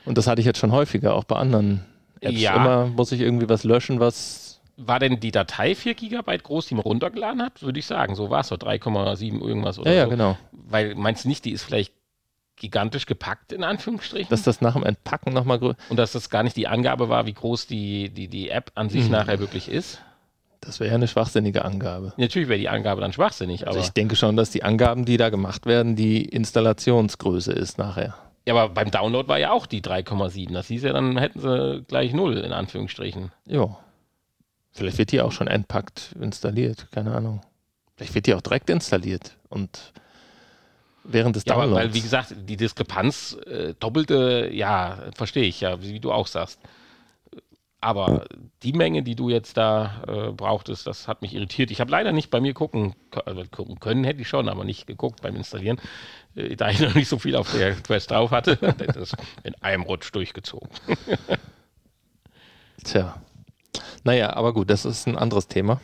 Und das hatte ich jetzt schon häufiger, auch bei anderen Apps. Ja. Immer muss ich irgendwie was löschen, was. War denn die Datei 4 GB groß, die man runtergeladen hat? Würde ich sagen. So war es so 3,7 irgendwas oder ja, ja, so. genau. Weil meinst du nicht, die ist vielleicht gigantisch gepackt, in Anführungsstrichen. Dass das nach dem Entpacken nochmal größer. Und dass das gar nicht die Angabe war, wie groß die, die, die App an sich Mhm. nachher wirklich ist. Das wäre ja eine schwachsinnige Angabe. Natürlich wäre die Angabe dann schwachsinnig, aber, Also ich denke schon, dass die Angaben, die da gemacht werden, die Installationsgröße ist nachher. Ja, aber beim Download war ja auch die 3,7. Das hieß ja, dann hätten sie gleich null, in Anführungsstrichen. Jo. Vielleicht wird die auch schon entpackt installiert, keine Ahnung. Vielleicht wird die auch direkt installiert und während des Ja, aber Downloads. weil, wie gesagt, die Diskrepanz, äh, doppelte, ja, verstehe ich ja, wie, wie du auch sagst. Aber die Menge, die du jetzt da äh, brauchtest, das hat mich irritiert. Ich habe leider nicht bei mir gucken, also gucken können, hätte ich schon, aber nicht geguckt beim Installieren, äh, da ich noch nicht so viel auf der Quest drauf hatte. das in einem Rutsch durchgezogen. Tja. Naja, aber gut, das ist ein anderes Thema.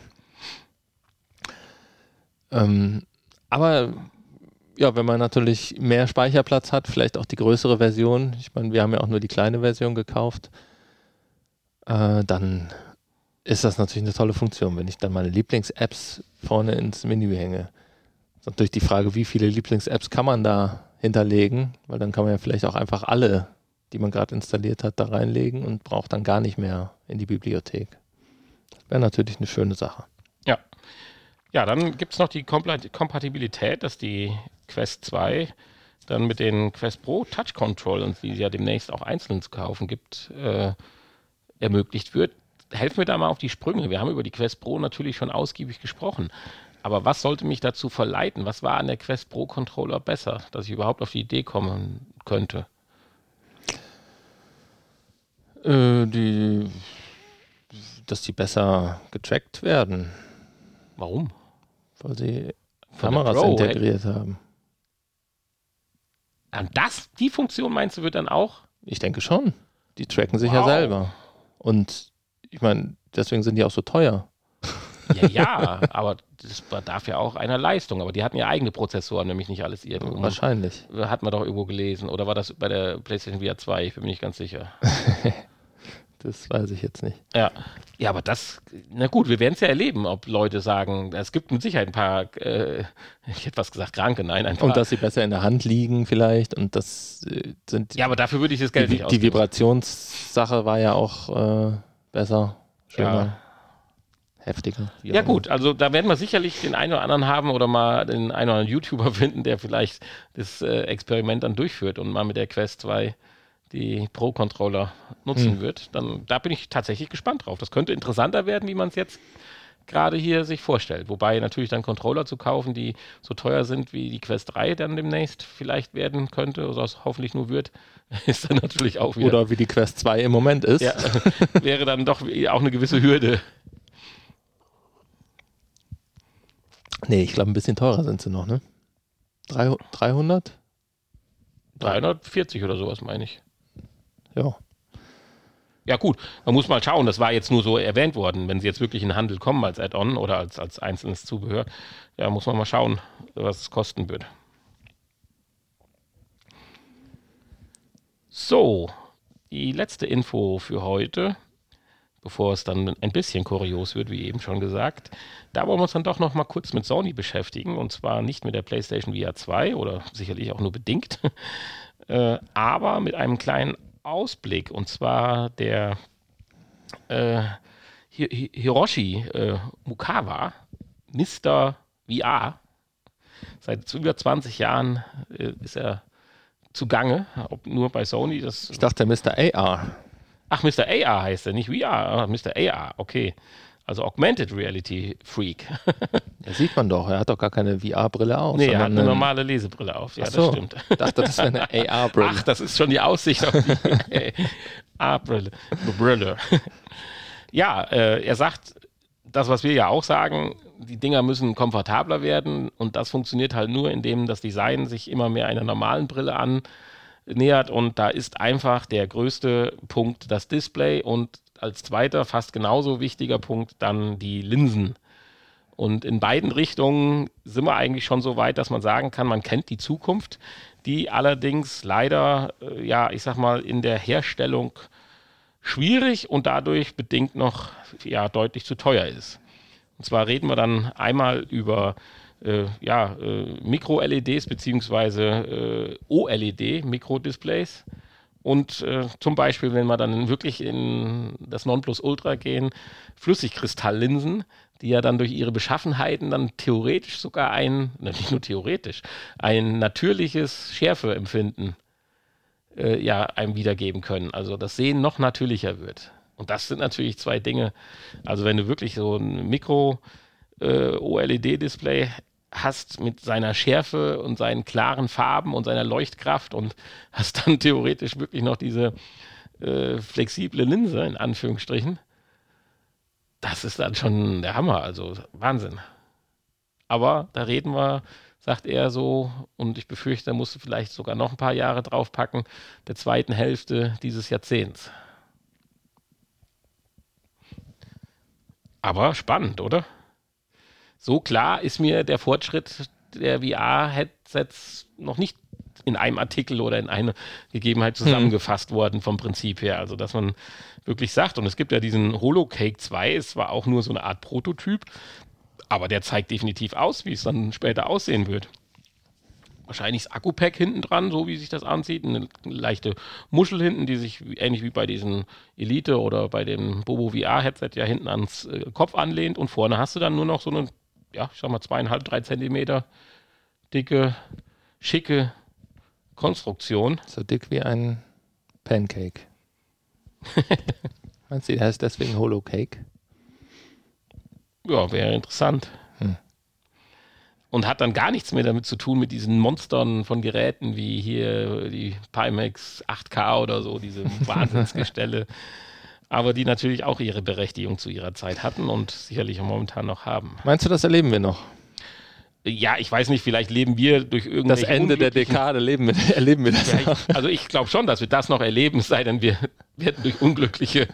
Ähm, aber ja, wenn man natürlich mehr Speicherplatz hat, vielleicht auch die größere Version, ich meine, wir haben ja auch nur die kleine Version gekauft, äh, dann ist das natürlich eine tolle Funktion, wenn ich dann meine Lieblings-Apps vorne ins Menü hänge. Natürlich die Frage, wie viele Lieblings-Apps kann man da hinterlegen, weil dann kann man ja vielleicht auch einfach alle, die man gerade installiert hat, da reinlegen und braucht dann gar nicht mehr in die Bibliothek. Wäre natürlich eine schöne Sache. Ja. Ja, dann gibt es noch die Kompatibilität, dass die Quest 2 dann mit den Quest Pro Touch Controllern, die es ja demnächst auch einzeln zu kaufen gibt, äh, ermöglicht wird. Helfen wir da mal auf die Sprünge. Wir haben über die Quest Pro natürlich schon ausgiebig gesprochen. Aber was sollte mich dazu verleiten? Was war an der Quest Pro Controller besser, dass ich überhaupt auf die Idee kommen könnte? Äh, die, dass die besser getrackt werden, Warum? weil sie Von Kameras Pro, integriert haben. Und das, die Funktion meinst du, wird dann auch? Ich denke schon. Die tracken sich ja Wow. selber. Und ich meine, deswegen sind die auch so teuer. Ja, ja, aber das bedarf ja auch einer Leistung. Aber die hatten ja eigene Prozessoren, nämlich nicht alles irgendwo. Wahrscheinlich. Hat man doch irgendwo gelesen. Oder war das bei der PlayStation VR 2? Ich bin mir nicht ganz sicher. Das weiß ich jetzt nicht. Ja, ja aber das, na gut, wir werden es ja erleben, ob Leute sagen, es gibt mit Sicherheit ein paar, äh, ich hätte was gesagt, Kranke, nein, ein paar. Und dass sie besser in der Hand liegen vielleicht. Und das äh, sind ja, aber dafür würde ich das Geld die, nicht die ausgeben. Vibrationssache war ja auch äh, besser, schöner, Ja. heftiger. Ja gut, also da werden wir sicherlich den einen oder anderen haben oder mal den einen oder anderen YouTuber finden, der vielleicht das äh, Experiment dann durchführt und mal mit der Quest 2 die Pro-Controller nutzen Hm. wird. Dann da bin ich tatsächlich gespannt drauf. Das könnte interessanter werden, wie man es jetzt gerade hier sich vorstellt. Wobei natürlich dann Controller zu kaufen, die so teuer sind wie die Quest 3 dann demnächst vielleicht werden könnte, oder es hoffentlich nur wird, ist dann natürlich auch wieder. Oder wie die Quest 2 im Moment ist. ja, wäre dann doch auch eine gewisse Hürde. Nee, ich glaube, ein bisschen teurer sind sie noch, ne? Drei- 300? 340 oder sowas, meine ich. Ja. Ja, gut, man muss mal schauen, das war jetzt nur so erwähnt worden. Wenn sie jetzt wirklich in den Handel kommen als Add-on oder als, als einzelnes Zubehör, ja, muss man mal schauen, was es kosten wird. So, die letzte Info für heute, bevor es dann ein bisschen kurios wird, wie eben schon gesagt. Da wollen wir uns dann doch noch mal kurz mit Sony beschäftigen und zwar nicht mit der PlayStation VR 2 oder sicherlich auch nur bedingt, äh, aber mit einem kleinen Ausblick und zwar der äh, Hi- Hi- Hiroshi äh, Mukawa, Mr. VR. Seit über 20 Jahren äh, ist er zugange, ob nur bei Sony. Das, Ich dachte, Mr. AR. ach, Mr. AR heißt er, nicht VR, Mr. AR, okay. Also Augmented Reality Freak. Ja, sieht man doch. Er hat doch gar keine VR-Brille auf. nee, er hat eine einen- normale Lesebrille auf. Ja, so. das stimmt. Ich dachte, das wäre eine AR-Brille. Ach, das ist schon die Aussicht auf die A-Brille. Brille. Ja, äh, er sagt, das, was wir ja auch sagen, die Dinger müssen komfortabler werden und das funktioniert halt nur, indem das Design sich immer mehr einer normalen Brille annähert und da ist einfach der größte Punkt das Display und als zweiter, fast genauso wichtiger Punkt dann die Linsen. Und in beiden Richtungen sind wir eigentlich schon so weit, dass man sagen kann, man kennt die Zukunft, die allerdings leider, äh, ja, ich sag mal, in der Herstellung schwierig und dadurch bedingt noch ja, deutlich zu teuer ist. Und zwar reden wir dann einmal über äh, ja, äh, Mikro-LEDs beziehungsweise äh, OLED, Mikrodisplays. Und äh, zum Beispiel, wenn wir dann wirklich in das Nonplusultra gehen, Flüssigkristalllinsen, die ja dann durch ihre Beschaffenheiten dann theoretisch sogar ein, nicht nur theoretisch, ein natürliches Schärfeempfinden äh, ja einem wiedergeben können. Also das Sehen noch natürlicher wird. Und das sind natürlich zwei Dinge. Also wenn du wirklich so ein Mikro äh, hast mit seiner Schärfe und seinen klaren Farben und seiner Leuchtkraft und hast dann theoretisch wirklich noch diese äh, flexible Linse in Anführungsstrichen, das ist dann schon der Hammer, also Wahnsinn. Aber da reden wir, sagt er so, und ich befürchte, er musste vielleicht sogar noch ein paar Jahre draufpacken, der zweiten Hälfte dieses Jahrzehnts. Aber spannend, oder? So klar ist mir der Fortschritt der VR-Headsets noch nicht in einem Artikel oder in einer Gegebenheit zusammengefasst hm. worden vom Prinzip her. Also, dass man wirklich sagt, und es gibt ja diesen Holocake 2, es war auch nur so eine Art Prototyp, aber der zeigt definitiv aus, wie es dann später aussehen wird. Wahrscheinlich das Akku-Pack hinten dran, so wie sich das ansieht. Eine leichte Muschel hinten, die sich ähnlich wie bei diesen Elite oder bei dem Bobo VR-Headset ja hinten ans äh, Kopf anlehnt. Und vorne hast du dann nur noch so eine ja, ich sag mal zweieinhalb, drei Zentimeter dicke, schicke Konstruktion. So dick wie ein Pancake. Meinst du, der heißt deswegen Holo Cake? Ja, wäre interessant. Hm. Und hat dann gar nichts mehr damit zu tun mit diesen Monstern von Geräten wie hier die Pimax 8K oder so, diese Wahnsinnsgestelle. Aber die natürlich auch ihre Berechtigung zu ihrer Zeit hatten und sicherlich momentan noch haben. Meinst du, das erleben wir noch? Ja, ich weiß nicht, vielleicht leben wir durch irgendwelche. Das Ende der Dekade leben wir, erleben wir das. Ja, ich, also ich glaube schon, dass wir das noch erleben, sei denn wir werden durch unglückliche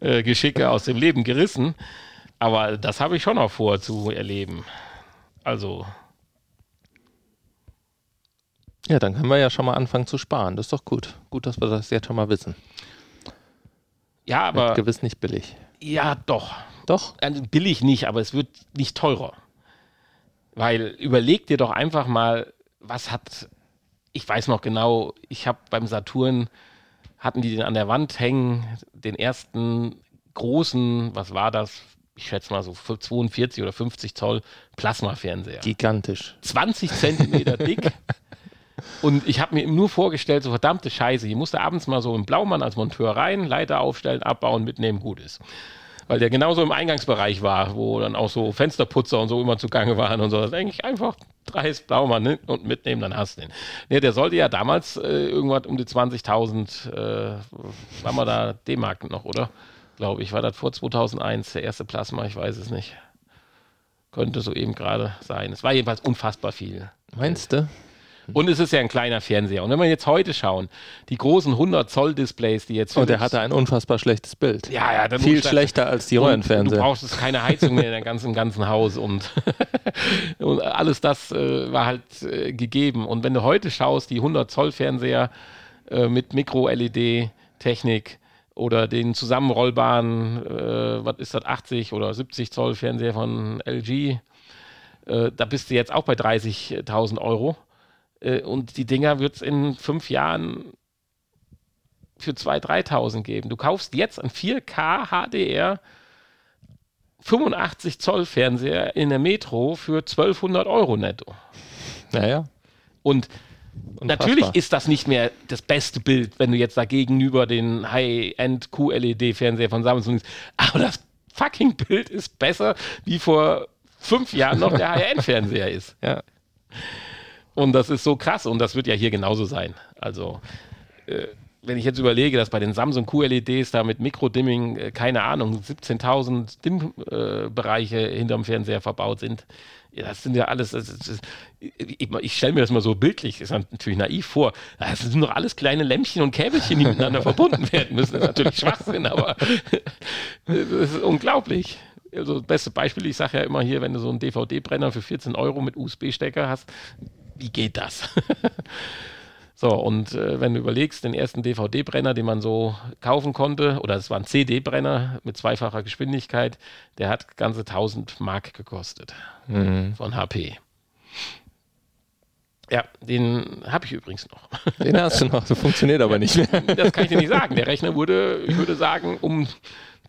äh, Geschicke aus dem Leben gerissen. Aber das habe ich schon noch vor zu erleben. Also. Ja, dann können wir ja schon mal anfangen zu sparen. Das ist doch gut. Gut, dass wir das jetzt schon mal wissen. Ja, aber. Wird gewiss nicht billig. Ja, doch. Doch? Also billig nicht, aber es wird nicht teurer. Weil überleg dir doch einfach mal, was hat. Ich weiß noch genau, ich habe beim Saturn, hatten die den an der Wand hängen, den ersten großen, was war das? Ich schätze mal so 42 oder 50 Zoll Plasmafernseher. Gigantisch. 20 Zentimeter dick. Und ich habe mir nur vorgestellt, so verdammte Scheiße, hier musste abends mal so im Blaumann als Monteur rein, Leiter aufstellen, abbauen, mitnehmen, gut ist. Weil der genauso im Eingangsbereich war, wo dann auch so Fensterputzer und so immer zugange waren und so. Das eigentlich einfach dreist Blaumann ne? und mitnehmen, dann hast du den. Ne, der sollte ja damals äh, irgendwas um die 20.000, äh, war mal da D-Mark noch, oder? Glaube ich, war das vor 2001 der erste Plasma, ich weiß es nicht. Könnte so eben gerade sein. Es war jedenfalls unfassbar viel. Meinst du? Und es ist ja ein kleiner Fernseher. Und wenn wir jetzt heute schauen, die großen 100 Zoll Displays, die jetzt. Und der hatte ein unfassbar schlechtes Bild. Ja, ja, dann viel schlechter als die Röhrenfernseher. Du brauchst keine Heizung mehr in deinem ganzen, ganzen Haus und, und alles das äh, war halt äh, gegeben. Und wenn du heute schaust, die 100 Zoll Fernseher äh, mit Mikro-LED-Technik oder den zusammenrollbaren, äh, was ist das, 80 oder 70 Zoll Fernseher von LG, äh, da bist du jetzt auch bei 30.000 Euro. Äh, und die Dinger wird es in fünf Jahren für 2.000, 3.000 geben. Du kaufst jetzt ein 4K HDR 85 Zoll Fernseher in der Metro für 1200 Euro netto. Naja. Und Unfassbar. natürlich ist das nicht mehr das beste Bild, wenn du jetzt dagegen über den High-End QLED-Fernseher von Samsung siehst. Aber das fucking Bild ist besser, wie vor fünf Jahren noch der High-End-Fernseher ist. Ja. Und das ist so krass und das wird ja hier genauso sein. Also, äh, wenn ich jetzt überlege, dass bei den Samsung QLEDs da mit Mikrodimming, äh, keine Ahnung, 17.000 Dimm-Bereiche äh, hinterm Fernseher verbaut sind, ja, das sind ja alles, das, das, ich, ich stelle mir das mal so bildlich, ist natürlich naiv vor. Das sind doch alles kleine Lämpchen und Käbelchen, die miteinander verbunden werden müssen. Das ist natürlich Schwachsinn, aber das ist unglaublich. Also das beste Beispiel, ich sage ja immer hier, wenn du so einen DVD-Brenner für 14 Euro mit USB-Stecker hast, wie geht das? so, und äh, wenn du überlegst, den ersten DVD-Brenner, den man so kaufen konnte, oder es war ein CD-Brenner mit zweifacher Geschwindigkeit, der hat ganze 1000 Mark gekostet mhm. von HP. Ja, den habe ich übrigens noch. Den hast du noch, das funktioniert aber nicht mehr. Das kann ich dir nicht sagen. Der Rechner wurde, ich würde sagen, um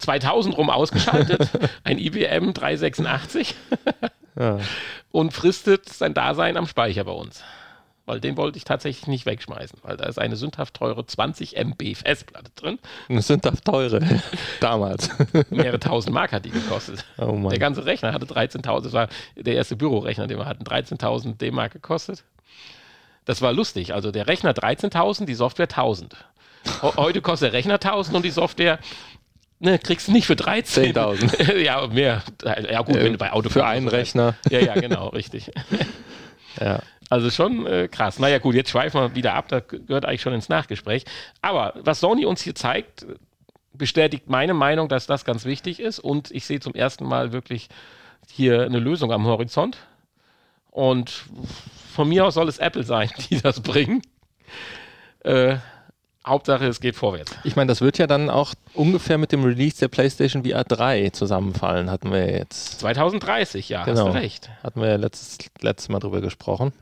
2000 rum ausgeschaltet. Ein IBM 386. Ja. Und fristet sein Dasein am Speicher bei uns. Weil den wollte ich tatsächlich nicht wegschmeißen, weil da ist eine sündhaft teure 20 MB Festplatte drin. Sind doch teure. Damals. Mehrere tausend Mark hat die gekostet. Oh. Der ganze Rechner hatte 13.000, das war der erste Bürorechner, den wir hatten, 13.000 D-Mark gekostet. Das war lustig. Also der Rechner 13.000, die Software 1.000. Ho- Heute kostet der Rechner 1.000 und die Software ne, kriegst du nicht für 13. 10.000. ja, mehr. Ja gut, wenn du bei Auto Für einen Rechner. Ja, ja, genau, richtig. Ja. Also schon äh, krass. Naja, gut, jetzt schweifen wir wieder ab, das gehört eigentlich schon ins Nachgespräch. Aber was Sony uns hier zeigt, bestätigt meine Meinung, dass das ganz wichtig ist. Und ich sehe zum ersten Mal wirklich hier eine Lösung am Horizont. Und von mir aus soll es Apple sein, die das bringen. Äh, Hauptsache, es geht vorwärts. Ich meine, das wird ja dann auch ungefähr mit dem Release der PlayStation VR 3 zusammenfallen, hatten wir jetzt. 2030, ja, Genau. hast du recht. Hatten wir ja letztes, letztes Mal drüber gesprochen.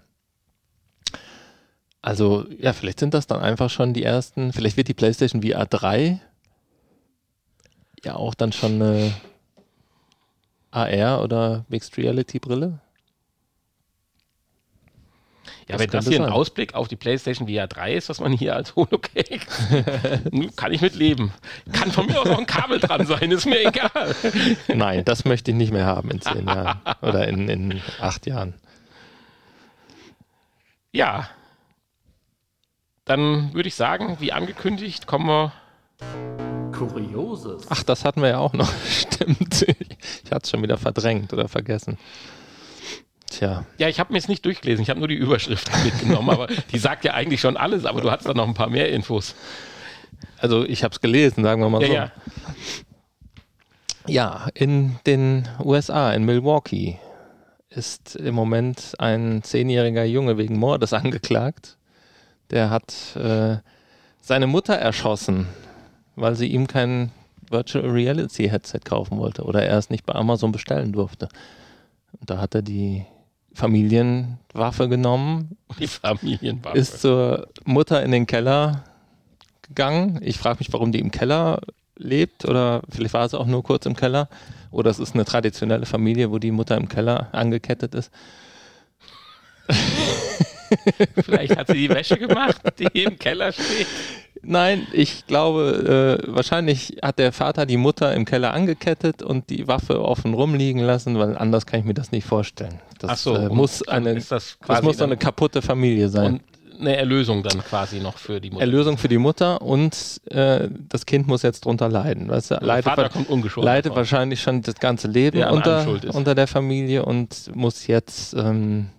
Also, ja, vielleicht sind das dann einfach schon die ersten, vielleicht wird die PlayStation VR 3 ja auch dann schon eine AR oder Mixed Reality Brille. Ja, Das wenn das hier ein sein. Ausblick auf die PlayStation VR 3 ist, was man hier als Holocake, kann ich mit leben. Kann von mir aus auch ein Kabel dran sein, ist mir egal. Nein, das möchte ich nicht mehr haben in zehn Jahren oder in, in acht Jahren. Ja. Dann würde ich sagen, wie angekündigt, kommen wir. Kurioses. Ach, das hatten wir ja auch noch. Stimmt. Ich hatte es schon wieder verdrängt oder vergessen. Tja, Ja, ich habe mir jetzt nicht durchgelesen, ich habe nur die Überschrift mitgenommen, aber die sagt ja eigentlich schon alles, aber du hast da noch ein paar mehr Infos. also ich habe es gelesen, sagen wir mal Ja, so. ja. Ja, in den USA, in Milwaukee, ist im Moment ein zehnjähriger Junge wegen Mordes angeklagt. Der hat äh, seine Mutter erschossen, weil sie ihm kein Virtual Reality Headset kaufen wollte oder er es nicht bei Amazon bestellen durfte. Und da hat er die Familienwaffe genommen, Die Familienwaffe. ist zur Mutter in den Keller gegangen. Ich frage mich, warum die im Keller lebt oder vielleicht war sie auch nur kurz im Keller oder es ist eine traditionelle Familie, wo die Mutter im Keller angekettet ist. Vielleicht hat sie die Wäsche gemacht, die im Keller steht. Nein, ich glaube, äh, wahrscheinlich hat der Vater die Mutter im Keller angekettet und die Waffe offen rumliegen lassen, weil anders kann ich mir das nicht vorstellen. Das Ach so, äh, muss eine, das das muss eine kaputte Familie sein. Und eine Erlösung dann quasi noch für die Mutter. Erlösung für die Mutter und äh, das Kind muss jetzt drunter leiden. Weißt du? Der Leidet, Vater kommt ungeschoren. leidet davon. wahrscheinlich schon das ganze Leben Der unter, unter der Familie und muss jetzt, ähm,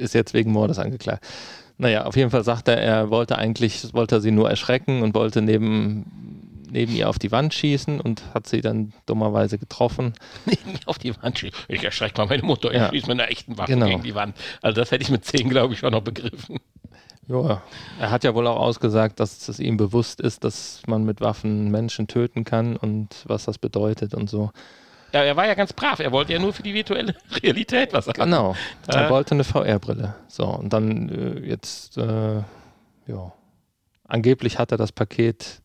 ist jetzt wegen Mordes angeklagt. Naja, auf jeden Fall sagt er, er wollte eigentlich, wollte er sie nur erschrecken und wollte neben, neben ihr auf die Wand schießen und hat sie dann dummerweise getroffen. Nicht auf die Wand schießen. Ich erschrecke mal meine Mutter, ich Ja. schieße mit einer echten Waffe Genau. gegen die Wand. Also das hätte ich mit 10, glaube ich, schon noch begriffen. Ja. Er hat ja wohl auch ausgesagt, dass es ihm bewusst ist, dass man mit Waffen Menschen töten kann und was das bedeutet und so. Ja, er war ja ganz brav. Er wollte ja nur für die virtuelle Realität was sagen. Genau. Er Äh. wollte eine VR-Brille. So, und dann äh, jetzt, äh, ja, angeblich hat er das Paket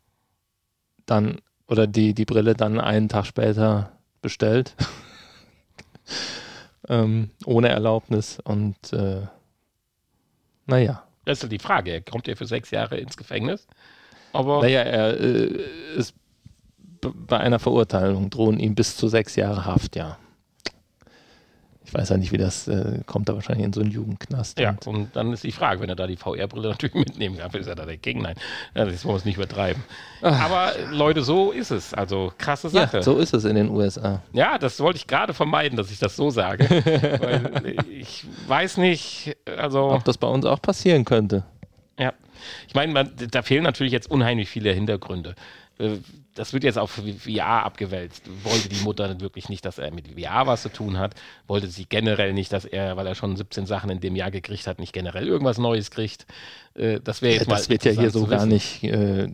dann oder die, die Brille dann einen Tag später bestellt. ähm, ohne Erlaubnis und äh, naja. Das ist die Frage. Er kommt ja für sechs Jahre ins Gefängnis. Aber Naja, er äh, ist bei einer Verurteilung drohen ihm bis zu sechs Jahre Haft, ja. Ich weiß ja nicht, wie das äh, kommt, da wahrscheinlich in so einen Jugendknast. ja, Und und dann ist die Frage, wenn er da die VR-Brille natürlich mitnehmen kann, ist er da dagegen? Nein, Ja, das wollen wir es nicht übertreiben. Aber äh, Leute, so ist es. Also krasse Ja, Sache. so ist es in den USA. Ja, das wollte ich gerade vermeiden, dass ich das so sage. Weil ich weiß nicht, also. Ob das bei uns auch passieren könnte. Ja. Ich meine, man, da fehlen natürlich jetzt unheimlich viele Hintergründe. Äh, Das wird jetzt auf VR abgewälzt. Wollte die Mutter dann wirklich nicht, dass er mit VR was zu tun hat? Wollte sie generell nicht, dass er, weil er schon 17 Sachen in dem Jahr gekriegt hat, nicht generell irgendwas Neues kriegt? Äh, Das wäre jetzt mal. Das wird ja hier so gar nicht, äh,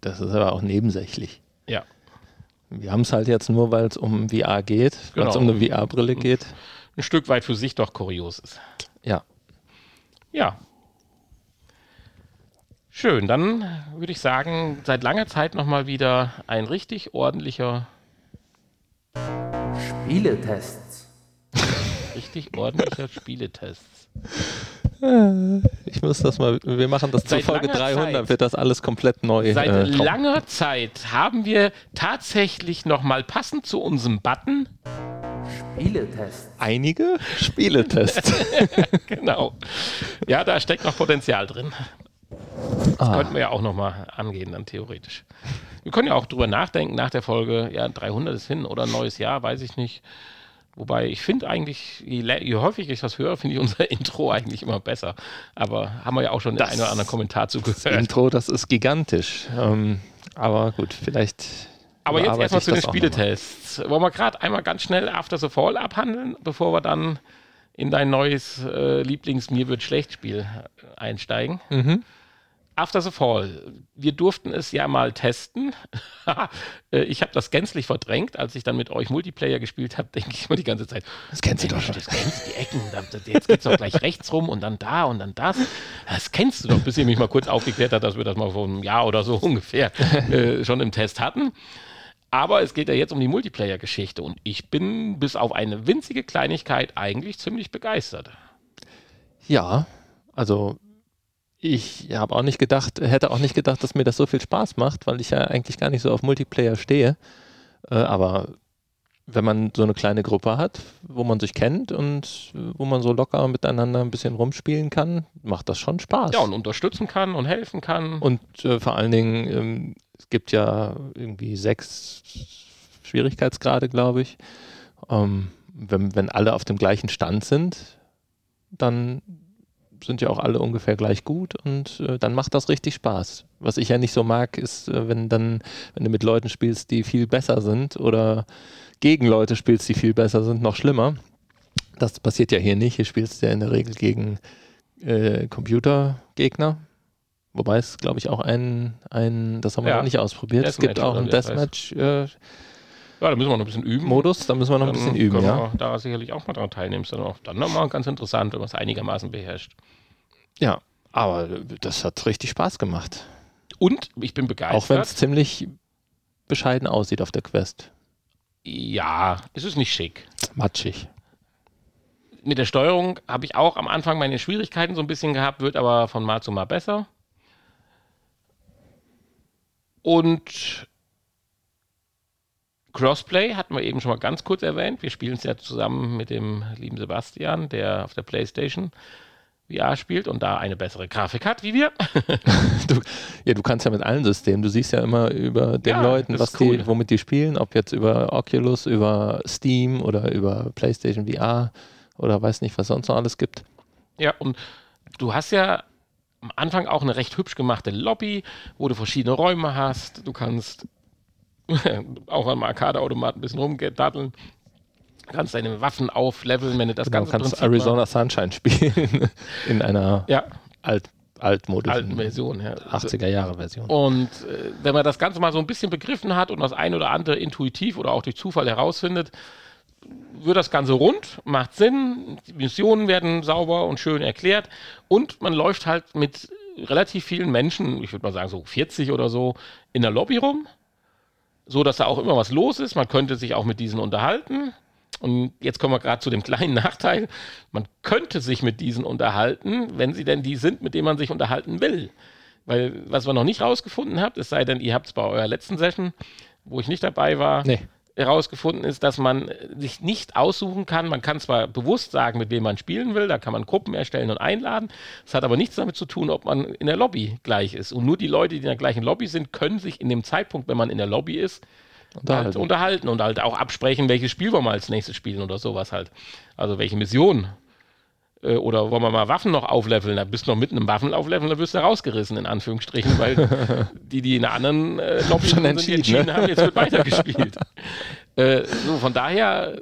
das ist aber auch nebensächlich. Ja. Wir haben es halt jetzt nur, weil es um VR geht, weil es Genau. um eine VR-Brille geht. Ein Stück weit für sich doch kurios ist. Ja. Ja. Schön, dann würde ich sagen, seit langer Zeit nochmal wieder ein richtig ordentlicher, Spieletests. richtig ordentlicher Spieletest. Ich muss das mal, wir machen das Seit zur Folge langer 300, Zeit. wird das alles komplett neu. Seit äh, langer Zeit haben wir tatsächlich nochmal passend zu unserem Button, Spieletests. Einige Spieletests. genau, ja, da steckt noch Potenzial drin. Das Ah. könnten wir ja auch nochmal angehen, dann theoretisch. Wir können ja auch drüber nachdenken nach der Folge, ja, 300 ist hin oder ein neues Jahr, weiß ich nicht. Wobei ich finde eigentlich, je, je häufiger ich das höre, finde ich unser Intro eigentlich immer besser. Aber haben wir ja auch schon den Das einen oder anderen Kommentar Das zugehört. Intro, das ist gigantisch. Ähm, aber gut, vielleicht. Aber jetzt erstmal zu den das. Spieletests. Wollen wir gerade einmal ganz schnell After the Fall abhandeln, bevor wir dann in dein neues äh, Lieblings-Mir wird schlecht Spiel einsteigen? Mhm. After the Fall. Wir durften es ja mal testen. Äh, ich habe das gänzlich verdrängt. Als ich dann mit euch Multiplayer gespielt habe, denke ich mal die ganze Zeit, Das kennst du doch schon. das kennst du, die Ecken, jetzt geht's doch gleich rechts rum und dann da und dann das. Das kennst du doch, bis ihr mich mal kurz aufgeklärt habt, dass wir das mal vor einem Jahr oder so ungefähr äh, schon im Test hatten. Aber es geht ja jetzt um die Multiplayer-Geschichte und ich bin bis auf eine winzige Kleinigkeit eigentlich ziemlich begeistert. Ja, also ich habe auch nicht gedacht, hätte auch nicht gedacht, dass mir das so viel Spaß macht, weil ich ja eigentlich gar nicht so auf Multiplayer stehe. Äh, aber wenn man so eine kleine Gruppe hat, wo man sich kennt und äh, wo man so locker miteinander ein bisschen rumspielen kann, macht das schon Spaß. Ja, und unterstützen kann und helfen kann. Und äh, vor allen Dingen, ähm, es gibt ja irgendwie sechs Schwierigkeitsgrade, glaube ich. Ähm, wenn, wenn alle auf dem gleichen Stand sind, dann sind ja auch alle ungefähr gleich gut und äh, dann macht das richtig Spaß. Was ich ja nicht so mag, ist, äh, wenn dann, wenn du mit Leuten spielst, die viel besser sind oder gegen Leute spielst, die viel besser sind, noch schlimmer. Das passiert ja hier nicht. Hier spielst du ja in der Regel gegen äh, Computergegner. Wobei es, glaube ich, auch ein, ein, das haben wir Ja. noch nicht ausprobiert. es gibt Deathmatch auch einen das heißt. Deathmatch-Modus, Ja, da müssen wir noch ein bisschen üben. da müssen wir noch ein bisschen üben, ja. da sicherlich auch mal dran teilnehmen. Ist dann auch dann nochmal ganz interessant, wenn man es einigermaßen beherrscht. Ja, aber das hat richtig Spaß gemacht. Und ich bin begeistert. Auch wenn es ziemlich bescheiden aussieht auf der Quest. ja, es ist nicht schick. Matschig. Mit der Steuerung habe ich auch am Anfang meine Schwierigkeiten so ein bisschen gehabt, wird aber von Mal zu Mal besser. Und Crossplay hatten wir eben schon mal ganz kurz erwähnt. Wir spielen es ja zusammen mit dem lieben Sebastian, der auf der PlayStation VR spielt und da eine bessere Grafik hat wie wir. Du, ja, du kannst ja mit allen Systemen, du siehst ja immer über den Ja, Leuten, was cool. die, womit die spielen, ob jetzt über Oculus, über Steam oder über PlayStation VR oder weiß nicht, was sonst noch alles gibt. Ja, und du hast ja am Anfang auch eine recht hübsch gemachte Lobby, wo du verschiedene Räume hast. Du kannst auch am Arcade-Automat ein bisschen rumgedatteln. Du kannst deine Waffen aufleveln, wenn du das Genau, ganze du kannst Prinzip Arizona Sunshine spielen in einer ja, Alt, altmodischen alten Version. Ja. 80er Jahre Version. Und äh, wenn man das Ganze mal so ein bisschen begriffen hat und das ein oder andere intuitiv oder auch durch Zufall herausfindet, wird das Ganze rund, macht Sinn, die Missionen werden sauber und schön erklärt und man läuft halt mit relativ vielen Menschen, ich würde mal sagen so 40 oder so, in der Lobby rum, so dass da auch immer was los ist. Man könnte sich auch mit diesen unterhalten. Und jetzt kommen wir gerade zu dem kleinen Nachteil. Man könnte sich mit diesen unterhalten, wenn sie denn die sind, mit denen man sich unterhalten will. Weil, was wir noch nicht rausgefunden habt, es sei denn, ihr habt es bei eurer letzten Session, wo ich nicht dabei war, Nee. Herausgefunden ist, dass man äh, sich nicht aussuchen kann. Man kann zwar bewusst sagen, mit wem man spielen will, da kann man Gruppen erstellen und einladen. Das hat aber nichts damit zu tun, ob man in der Lobby gleich ist. Und nur die Leute, die in der gleichen Lobby sind, können sich in dem Zeitpunkt, wenn man in der Lobby ist, halt Unterhalten. unterhalten und halt auch absprechen, welches Spiel wir mal als nächstes spielen oder sowas halt. Also welche Mission. Äh, Oder wollen wir mal Waffen noch aufleveln? Da bist du noch mitten im Waffenaufleveln, da wirst du rausgerissen, in Anführungsstrichen, weil die, die in einer anderen äh, Lobby Schon sind, die entschieden, entschieden ne? haben, jetzt wird weitergespielt. äh, so, von daher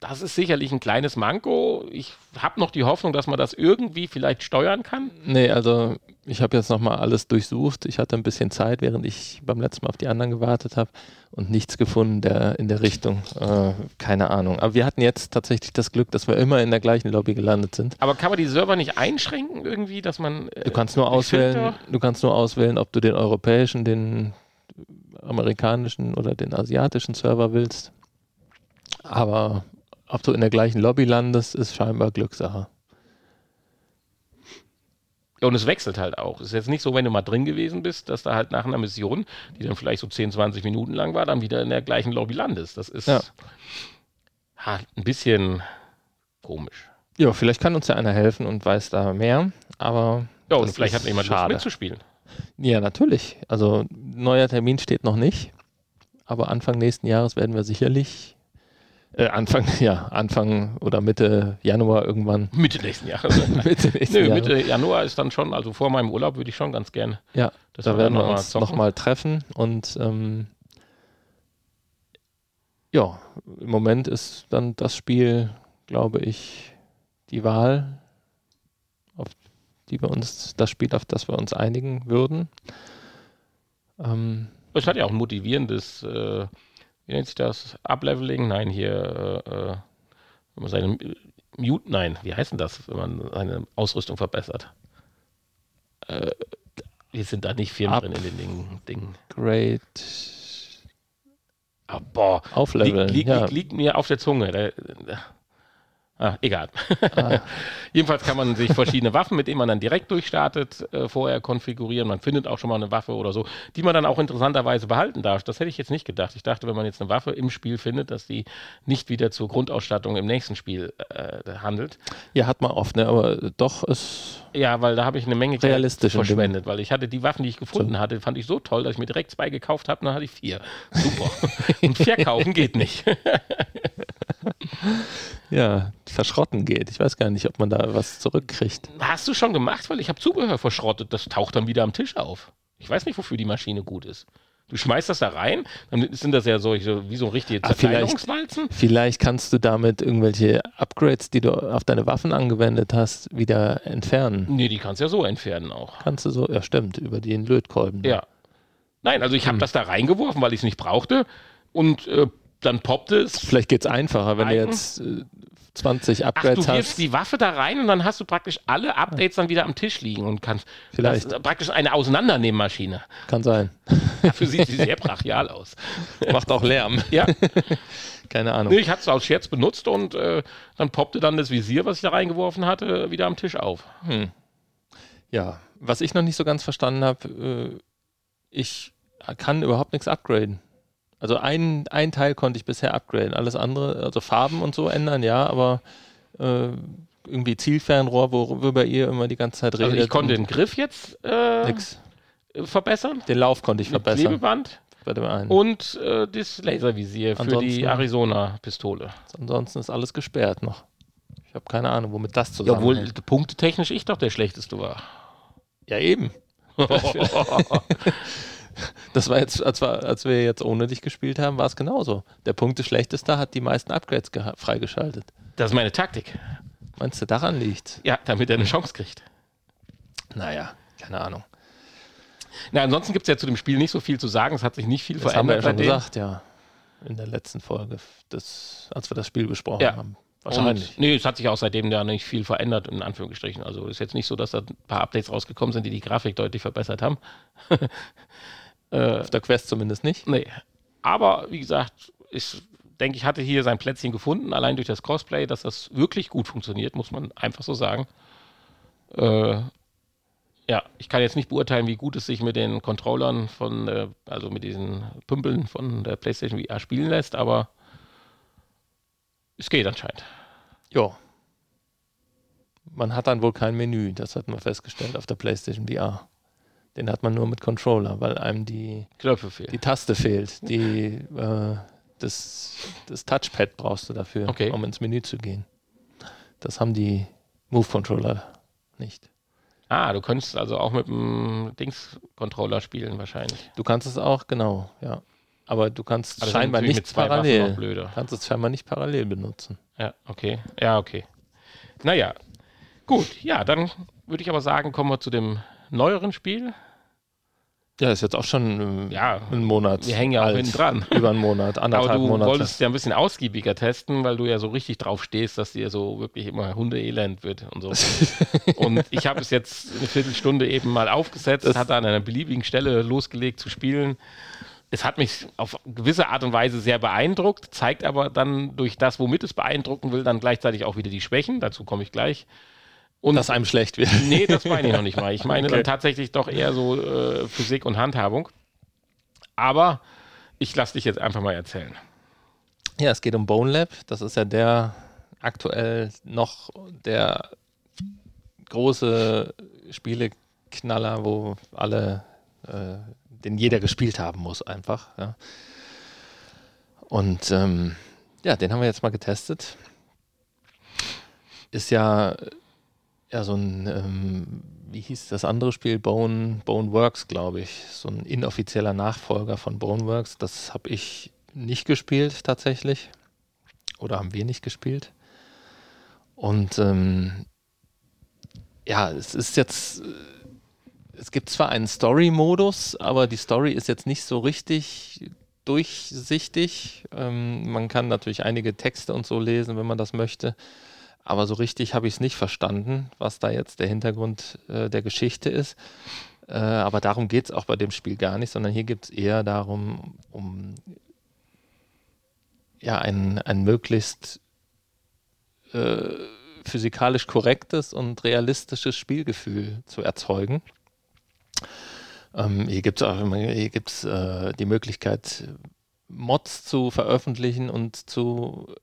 das ist sicherlich ein kleines Manko. Ich habe noch die Hoffnung, dass man das irgendwie vielleicht steuern kann. Nee, also ich habe jetzt nochmal alles durchsucht. Ich hatte ein bisschen Zeit, während ich beim letzten Mal auf die anderen gewartet habe und nichts gefunden der, in der Richtung. Äh, keine Ahnung. Aber wir hatten jetzt tatsächlich das Glück, dass wir immer in der gleichen Lobby gelandet sind. Aber kann man die Server nicht einschränken irgendwie, dass man. äh, Du kannst nur auswählen, Filter- du kannst nur auswählen, ob du den europäischen, den amerikanischen oder den asiatischen Server willst. Aber ob du in der gleichen Lobby landest, ist scheinbar Glückssache. Und es wechselt halt auch. Es ist jetzt nicht so, wenn du mal drin gewesen bist, dass da halt nach einer Mission, die dann vielleicht so 10, 20 Minuten lang war, dann wieder in der gleichen Lobby landest. Das ist Ja. ha, ein bisschen komisch. Ja, vielleicht kann uns ja einer helfen und weiß da mehr, aber Ja, und vielleicht hat jemand Lust schade. mitzuspielen. Ja, natürlich. Also neuer Termin steht noch nicht, aber Anfang nächsten Jahres werden wir sicherlich äh, Anfang, ja, Anfang oder Mitte Januar irgendwann. Mitte nächsten Jahres. Mitte nächsten Nö. Mitte Januar ist dann schon, also vor meinem Urlaub würde ich schon ganz gerne. Ja, dass da werden wir noch mal uns nochmal treffen und ähm, ja, im Moment ist dann das Spiel, glaube ich, die Wahl, auf die wir uns, das Spiel, auf das wir uns einigen würden. Ähm, Es hat ja auch ein motivierendes, äh, wie nennt sich das? Upleveling? Nein, hier, äh, äh, wenn man seine Mute, nein, wie heißt denn das, wenn man seine Ausrüstung verbessert? Äh, wir sind da nicht Up. drin in den Dingen. Dingen. great Ah, boah, Aufleveln. liegt, liegt, ja. liegt, liegt mir auf der Zunge. Da, da, ah, egal. Ah. Jedenfalls kann man sich verschiedene Waffen, mit denen man dann direkt durchstartet, äh, vorher konfigurieren. Man findet auch schon mal eine Waffe oder so, die man dann auch interessanterweise behalten darf. Das hätte ich jetzt nicht gedacht. Ich dachte, wenn man jetzt eine Waffe im Spiel findet, dass die nicht wieder zur Grundausstattung im nächsten Spiel äh, handelt. ja, hat man oft, ne? aber doch ist Ja, weil da habe ich eine Menge Geld verschwendet, weil ich hatte die Waffen, die ich gefunden hatte, fand ich so toll, dass ich mir direkt zwei gekauft habe, dann hatte ich vier. Super. Und verkaufen geht nicht. ja verschrotten geht. Ich weiß gar nicht, ob man da was zurückkriegt. Hast du schon gemacht, weil ich habe Zubehör verschrottet, das taucht dann wieder am Tisch auf. Ich weiß nicht, wofür die Maschine gut ist. Du schmeißt das da rein, dann sind das ja solche, wie so richtige Ah, vielleicht-. Vielleicht kannst du damit irgendwelche Upgrades, die du auf deine Waffen angewendet hast, wieder entfernen. Nee, die kannst du ja so entfernen auch. Kannst du so, ja stimmt, über den Lötkolben. Ja. Nein, also ich habe Hm. das da reingeworfen, weil ich es nicht brauchte und äh, dann poppte es. Vielleicht geht es einfacher, wenn du jetzt äh, 20 Ach, du Upgrades wirfst hast. die Waffe da rein und dann hast du praktisch alle Updates dann wieder am Tisch liegen und kannst Vielleicht. Praktisch eine Auseinandernehmmaschine. Kann sein. Dafür sieht sie sehr brachial aus. Macht auch Lärm. Ja, Keine Ahnung. nee, ich hatte es aus Scherz benutzt und äh, dann poppte dann das Visier, was ich da reingeworfen hatte, wieder am Tisch auf. Ja, was ich noch nicht so ganz verstanden habe, äh, ich kann überhaupt nichts upgraden. Also ein, ein Teil konnte ich bisher upgraden, alles andere, also Farben und so ändern, ja, aber äh, irgendwie Zielfernrohr, worüber ihr immer die ganze Zeit redet. Also ich konnte den Griff jetzt äh, nix. verbessern, Den Lauf konnte ich mit verbessern Klebeband bei dem einen. und äh, das Laservisier für Ansonsten- die Arizona-Pistole. Ansonsten ist alles gesperrt noch. Ich habe keine Ahnung, womit das Ja, obwohl zusammenhängt. punktetechnisch ich doch der Schlechteste war. Ja, eben. Das war jetzt, als wir, als wir jetzt ohne dich gespielt haben, war es genauso. Der Punkte schlechteste hat die meisten Upgrades freigeschaltet. Das ist meine Taktik. Meinst du, daran liegt? Ja, damit er eine Chance kriegt. Naja, keine Ahnung. Na, ansonsten gibt es ja zu dem Spiel nicht so viel zu sagen. Es hat sich nicht viel Das haben wir verändert ja schon gesagt, ja. In der letzten Folge, des, als wir das Spiel besprochen Ja. haben. Wahrscheinlich. Und, nee, es hat sich auch seitdem ja nicht viel verändert, in Anführungsstrichen. Also ist jetzt nicht so, dass da ein paar Updates rausgekommen sind, die die Grafik deutlich verbessert haben. Auf der Quest zumindest nicht. Nee. Aber wie gesagt, ich denke, ich hatte hier sein Plätzchen gefunden, allein durch das Cosplay, dass das wirklich gut funktioniert, muss man einfach so sagen. Äh, ja, ich kann jetzt nicht beurteilen, wie gut es sich mit den Controllern von, äh, also mit diesen Pümpeln von der PlayStation VR spielen lässt, aber es geht anscheinend. Ja. Man hat dann wohl kein Menü, das hatten wir festgestellt auf der PlayStation VR. Den hat man nur mit Controller, weil einem die, Knöpfe fehlen. die Taste fehlt. Die, äh, das, das Touchpad brauchst du dafür, Okay. um ins Menü zu gehen. Das haben die Move-Controller nicht. Ah, du könntest also auch mit dem Dings-Controller spielen wahrscheinlich. Du kannst es auch, genau, ja. aber du kannst es scheinbar nicht mit zwei Waffen parallel. blöder. Kannst es scheinbar nicht parallel benutzen. Ja, okay. Ja, okay. Naja, gut. Ja, dann würde ich aber sagen, kommen wir zu dem neueren Spiel. Ja, ist jetzt auch schon äh, Ja, ein Monat. wir hängen ja auch alt. hinten dran. Über einen Monat, Aber anderthalb du Monate. wolltest ja ein bisschen ausgiebiger testen, weil du ja so richtig drauf stehst, dass dir so wirklich immer Hundeelend wird und so. und ich habe es jetzt eine Viertelstunde eben mal aufgesetzt, hatte an einer beliebigen Stelle losgelegt zu spielen. Es hat mich auf gewisse Art und Weise sehr beeindruckt, zeigt aber dann durch das, womit es beeindrucken will, dann gleichzeitig auch wieder die Schwächen. Dazu komme ich gleich. Und dass einem schlecht wird. Nee, das meine ich noch nicht mal. Ich meine Okay. dann tatsächlich doch eher so äh, Physik und Handhabung. Aber ich lasse dich jetzt einfach mal erzählen. Ja, es geht um Bone Lab. Das ist ja der aktuell noch der große Spieleknaller, wo alle, äh, den jeder gespielt haben muss, einfach. Ja. Und ähm, ja, den haben wir jetzt mal getestet. Ist ja, ja so ein, ähm, wie hieß das andere Spiel? Bone, Boneworks, glaube ich. So ein inoffizieller Nachfolger von Boneworks. Das habe ich nicht gespielt tatsächlich. Oder haben wir nicht gespielt. Und ähm, ja, es ist jetzt, äh, es gibt zwar einen Story-Modus, aber die Story ist jetzt nicht so richtig durchsichtig. Ähm, man kann natürlich einige Texte und so lesen, wenn man das möchte. Aber so richtig habe ich es nicht verstanden, was da jetzt der Hintergrund äh, der Geschichte ist. Äh, aber darum geht es auch bei dem Spiel gar nicht, sondern hier geht es eher darum, um ja, ein, ein möglichst äh, physikalisch korrektes und realistisches Spielgefühl zu erzeugen. Ähm, hier gibt es auch hier äh, die Möglichkeit, Mods zu veröffentlichen und zu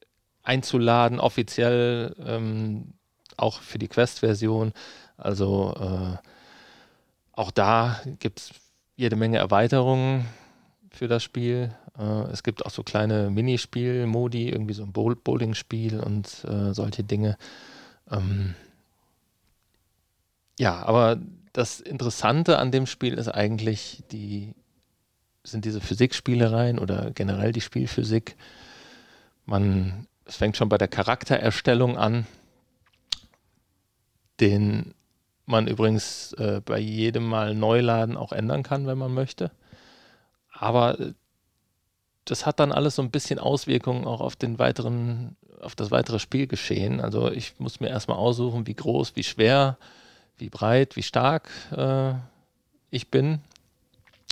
einzuladen, offiziell ähm, auch für die Quest-Version. Also äh, auch da gibt es jede Menge Erweiterungen für das Spiel. Äh, es gibt auch so kleine Minispiel-Modi, irgendwie so ein Bowl- Bowling-Spiel und äh, solche Dinge. Ähm, ja, aber das Interessante an dem Spiel ist eigentlich die sind diese Physikspielereien oder generell die Spielphysik. Man, es fängt schon bei der Charaktererstellung an, den man übrigens äh, bei jedem Mal Neuladen auch ändern kann, wenn man möchte. Aber äh, das hat dann alles so ein bisschen Auswirkungen auch auf den weiteren, auf das weitere Spielgeschehen. Also ich muss mir erstmal aussuchen, wie groß, wie schwer, wie breit, wie stark äh, ich bin.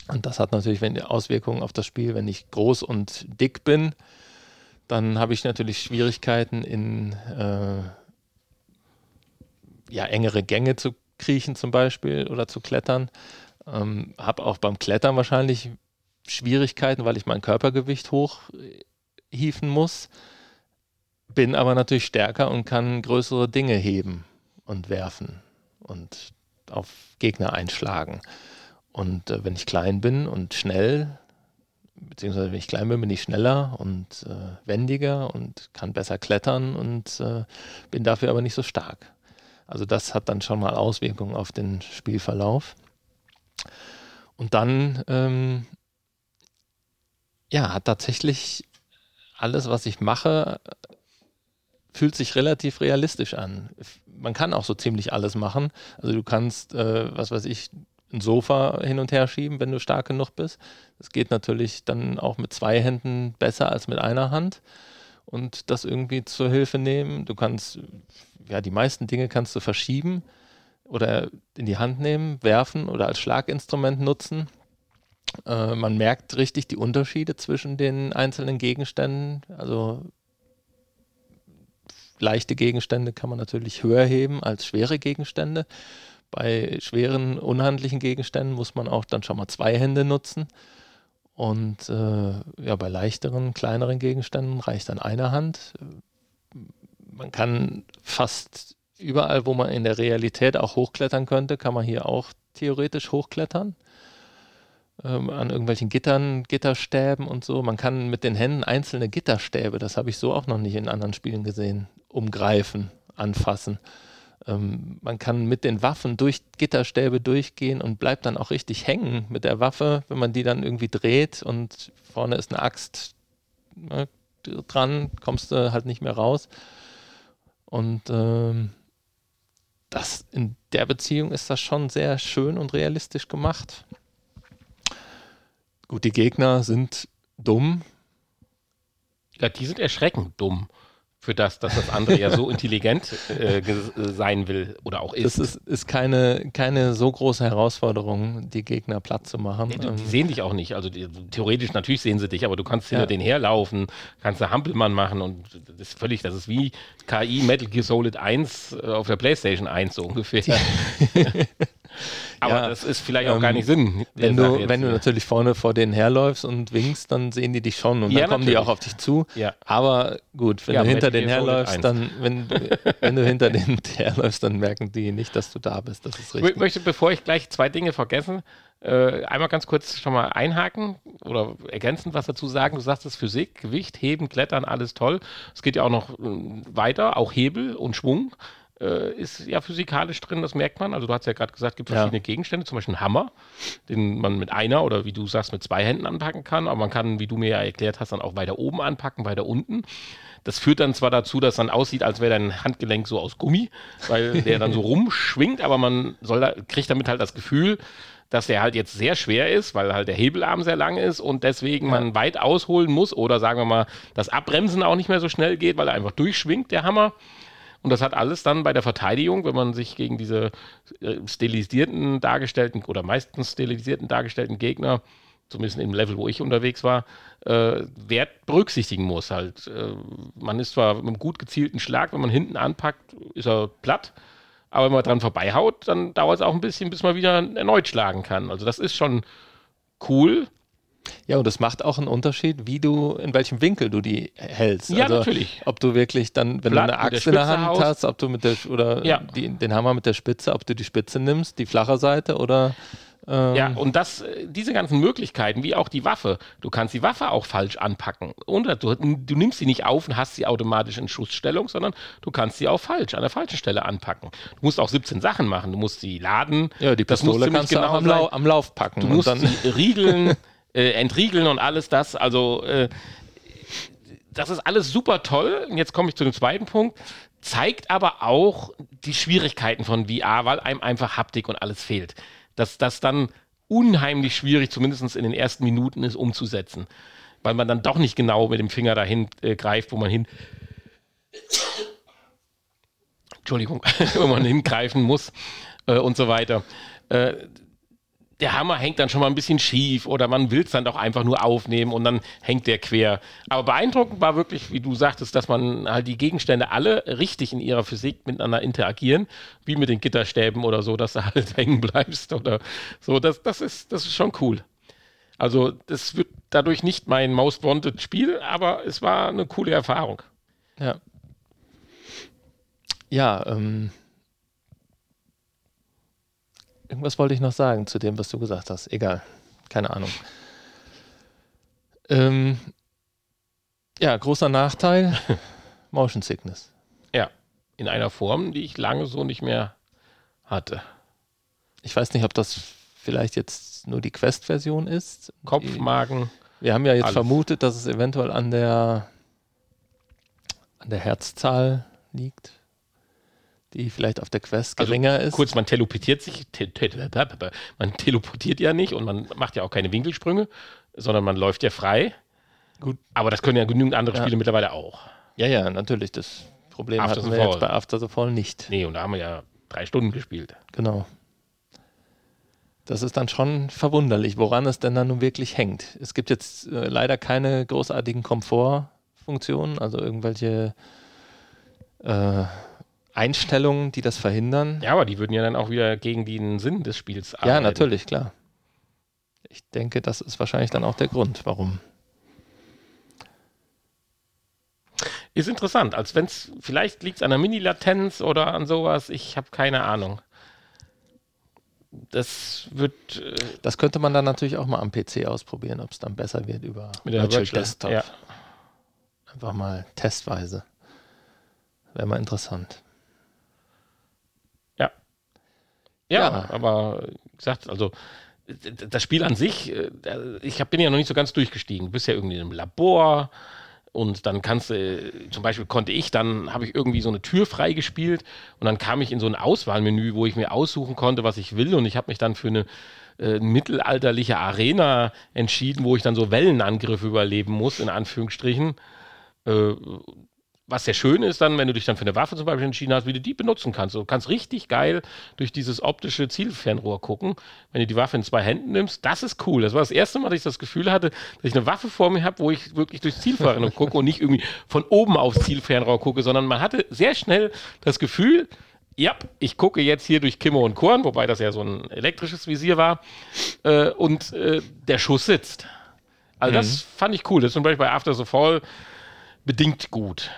Und das hat natürlich Auswirkungen auf das Spiel. Wenn ich groß und dick bin, dann habe ich natürlich Schwierigkeiten in äh, ja, engere Gänge zu kriechen zum Beispiel oder zu klettern. Ähm, habe auch beim Klettern wahrscheinlich Schwierigkeiten, weil ich mein Körpergewicht hochhieven muss. Bin aber natürlich stärker und kann größere Dinge heben und werfen und auf Gegner einschlagen. Und äh, wenn ich klein bin und schnell, beziehungsweise wenn ich klein bin, bin ich schneller und äh, wendiger und kann besser klettern und äh, bin dafür aber nicht so stark. Also das hat dann schon mal Auswirkungen auf den Spielverlauf. Und dann, ähm, ja, hat tatsächlich alles, was ich mache, fühlt sich relativ realistisch an. Man kann auch so ziemlich alles machen. Also du kannst, äh, was weiß ich, ein Sofa hin und her schieben, wenn du stark genug bist. Das geht natürlich dann auch mit zwei Händen besser als mit einer Hand und das irgendwie zur Hilfe nehmen. Du kannst, ja, die meisten Dinge kannst du verschieben oder in die Hand nehmen, werfen oder als Schlaginstrument nutzen. Äh, man merkt richtig die Unterschiede zwischen den einzelnen Gegenständen. Also leichte Gegenstände kann man natürlich höher heben als schwere Gegenstände. Bei schweren, unhandlichen Gegenständen muss man auch dann schon mal zwei Hände nutzen. Und äh, ja, bei leichteren, kleineren Gegenständen reicht dann eine Hand. Man kann fast überall, wo man in der Realität auch hochklettern könnte, kann man hier auch theoretisch hochklettern. Ähm, an irgendwelchen Gittern, Gitterstäben und so. Man kann mit den Händen einzelne Gitterstäbe, das habe ich so auch noch nicht in anderen Spielen gesehen, umgreifen, anfassen. Ähm, man kann mit den Waffen durch Gitterstäbe durchgehen und bleibt dann auch richtig hängen mit der Waffe, wenn man die dann irgendwie dreht und vorne ist eine Axt ne, dran, kommst du halt nicht mehr raus. Und ähm, das in der Beziehung ist das schon sehr schön und realistisch gemacht. Gut, die Gegner sind dumm. Ja, die sind erschreckend dumm für das, dass das andere ja so intelligent äh, sein will oder auch ist. Das ist, ist keine, keine so große Herausforderung, die Gegner platt zu machen. Nee, die, die sehen dich auch nicht. Also die, theoretisch natürlich sehen sie dich, aber du kannst hinter ja. denen herlaufen, kannst eine Hampelmann machen und das ist völlig, das ist wie KI Metal Gear Solid 1 äh, auf der Playstation 1 so ungefähr. Aber ja, das ist vielleicht auch ähm, gar nicht Sinn. Wenn du, wenn du natürlich vorne vor denen herläufst und winkst, dann sehen die dich schon und ja, dann kommen natürlich. die auch auf dich zu. Ja. Aber gut, wenn du hinter denen herläufst, dann, wenn, wenn du hinter denen herläufst, dann merken die nicht, dass du da bist. Das ist richtig. Ich möchte, bevor ich gleich zwei Dinge vergesse, äh, einmal ganz kurz schon mal einhaken oder ergänzend was dazu sagen. Du sagst es Physik, Gewicht, Heben, Klettern, alles toll. Es geht ja auch noch äh, weiter, auch Hebel und Schwung äh, ist ja physikalisch drin, das merkt man. Also du hast ja gerade gesagt, es gibt verschiedene ja. Gegenstände, zum Beispiel einen Hammer, den man mit einer oder wie du sagst, mit zwei Händen anpacken kann, aber man kann, wie du mir ja erklärt hast, dann auch weiter oben anpacken, weiter unten. Das führt dann zwar dazu, dass dann aussieht, als wäre dein Handgelenk so aus Gummi, weil der dann so rumschwingt, aber man soll da, kriegt damit halt das Gefühl, dass der halt jetzt sehr schwer ist, weil halt der Hebelarm sehr lang ist und deswegen ja. man weit ausholen muss oder sagen wir mal, das Abbremsen auch nicht mehr so schnell geht, weil er einfach durchschwingt, der Hammer. Und das hat alles dann bei der Verteidigung, wenn man sich gegen diese äh, stilisierten dargestellten oder meistens stilisierten dargestellten Gegner, zumindest im Level, wo ich unterwegs war, äh, Wert berücksichtigen muss. Halt, äh, man ist zwar mit einem gut gezielten Schlag, wenn man hinten anpackt, ist er platt. Aber wenn man dran vorbeihaut, dann dauert es auch ein bisschen, bis man wieder erneut schlagen kann. Also das ist schon cool. Ja, und es macht auch einen Unterschied, wie du, in welchem Winkel du die hältst. Ja, also, natürlich. Ob du wirklich dann, wenn Blatt du eine Axt in der Hand haust. hast, ob du mit der, oder ja. die, den Hammer mit der Spitze, ob du die Spitze nimmst, die flache Seite oder. Ähm ja, und das, diese ganzen Möglichkeiten, wie auch die Waffe, du kannst die Waffe auch falsch anpacken. Und du, du nimmst sie nicht auf und hast sie automatisch in Schussstellung, sondern du kannst sie auch falsch, an der falschen Stelle anpacken. Du musst auch 17 Sachen machen. Du musst sie laden. Ja, die Pistole kannst du genau am, Lau am Lauf packen. Du musst sie riegeln. äh, entriegeln und alles das. Also äh, das ist alles super toll. Und jetzt komme ich zu dem zweiten Punkt. Zeigt aber auch die Schwierigkeiten von VR, weil einem einfach Haptik und alles fehlt. Dass das dann unheimlich schwierig, zumindest in den ersten Minuten, ist umzusetzen. Weil man dann doch nicht genau mit dem Finger dahin äh, greift, wo man hin. Entschuldigung, wo man hingreifen muss äh, und so weiter. Äh, der Hammer hängt dann schon mal ein bisschen schief oder man will es dann doch einfach nur aufnehmen und dann hängt der quer. Aber beeindruckend war wirklich, wie du sagtest, dass man halt die Gegenstände alle richtig in ihrer Physik miteinander interagieren, wie mit den Gitterstäben oder so, dass du halt hängen bleibst oder so. Das, das, ist, das ist schon cool. Also, das wird dadurch nicht mein Most Wanted Spiel, aber es war eine coole Erfahrung. Ja. Ja, ähm, Irgendwas wollte ich noch sagen zu dem, was du gesagt hast. Egal. Keine Ahnung. Ähm, ja, großer Nachteil: Motion Sickness. Ja, in einer Form, die ich lange so nicht mehr hatte. Ich weiß nicht, ob das vielleicht jetzt nur die Quest-Version ist. Kopf, Magen. Wir haben ja jetzt alles. vermutet, dass es eventuell an der, an der Herzzahl liegt die vielleicht auf der Quest also geringer also, ist. Kurz, man teleportiert sich, te te man teleportiert ja nicht und man macht ja auch keine Winkelsprünge, sondern man läuft ja frei. Gut. Aber das können ja genügend andere ja. Spiele mittlerweile auch. Ja, ja, natürlich. Das Problem After hatten wir Fall. jetzt bei After the Fall nicht. Nee, und da haben wir ja drei Stunden gespielt. Genau. Das ist dann schon verwunderlich, woran es denn dann nun wirklich hängt. Es gibt jetzt äh, leider keine großartigen Komfortfunktionen, also irgendwelche äh, Einstellungen, die das verhindern. Ja, aber die würden ja dann auch wieder gegen den Sinn des Spiels arbeiten. Ja, natürlich, klar. Ich denke, das ist wahrscheinlich dann auch der Grund, warum. Ist interessant, als wenn es, vielleicht liegt es an der Mini-Latenz oder an sowas, ich habe keine Ahnung. Das wird. Äh, das könnte man dann natürlich auch mal am PC ausprobieren, ob es dann besser wird über mit der Virtual Desktop. Ja. Einfach mal testweise. Wäre mal interessant. Ja, Ja. aber wie gesagt, also das Spiel an sich, äh, ich bin ja noch nicht so ganz durchgestiegen. Du bist ja irgendwie in einem Labor und dann kannst du, äh, zum Beispiel konnte ich, dann habe ich irgendwie so eine Tür freigespielt und dann kam ich in so ein Auswahlmenü, wo ich mir aussuchen konnte, was ich will und ich habe mich dann für eine äh, mittelalterliche Arena entschieden, wo ich dann so Wellenangriffe überleben muss, in Anführungsstrichen. Äh, was sehr schön ist dann, wenn du dich dann für eine Waffe zum Beispiel entschieden hast, wie du die benutzen kannst. Du kannst richtig geil durch dieses optische Zielfernrohr gucken. Wenn du die Waffe in zwei Händen nimmst, das ist cool. Das war das erste Mal, dass ich das Gefühl hatte, dass ich eine Waffe vor mir habe, wo ich wirklich durchs Zielfernrohr gucke und nicht irgendwie von oben aufs Zielfernrohr gucke, sondern man hatte sehr schnell das Gefühl, ja, ich gucke jetzt hier durch Kimmer und Korn, wobei das ja so ein elektrisches Visier war, äh, und äh, der Schuss sitzt. Also das fand ich cool. Das ist zum Beispiel bei After the Fall bedingt gut.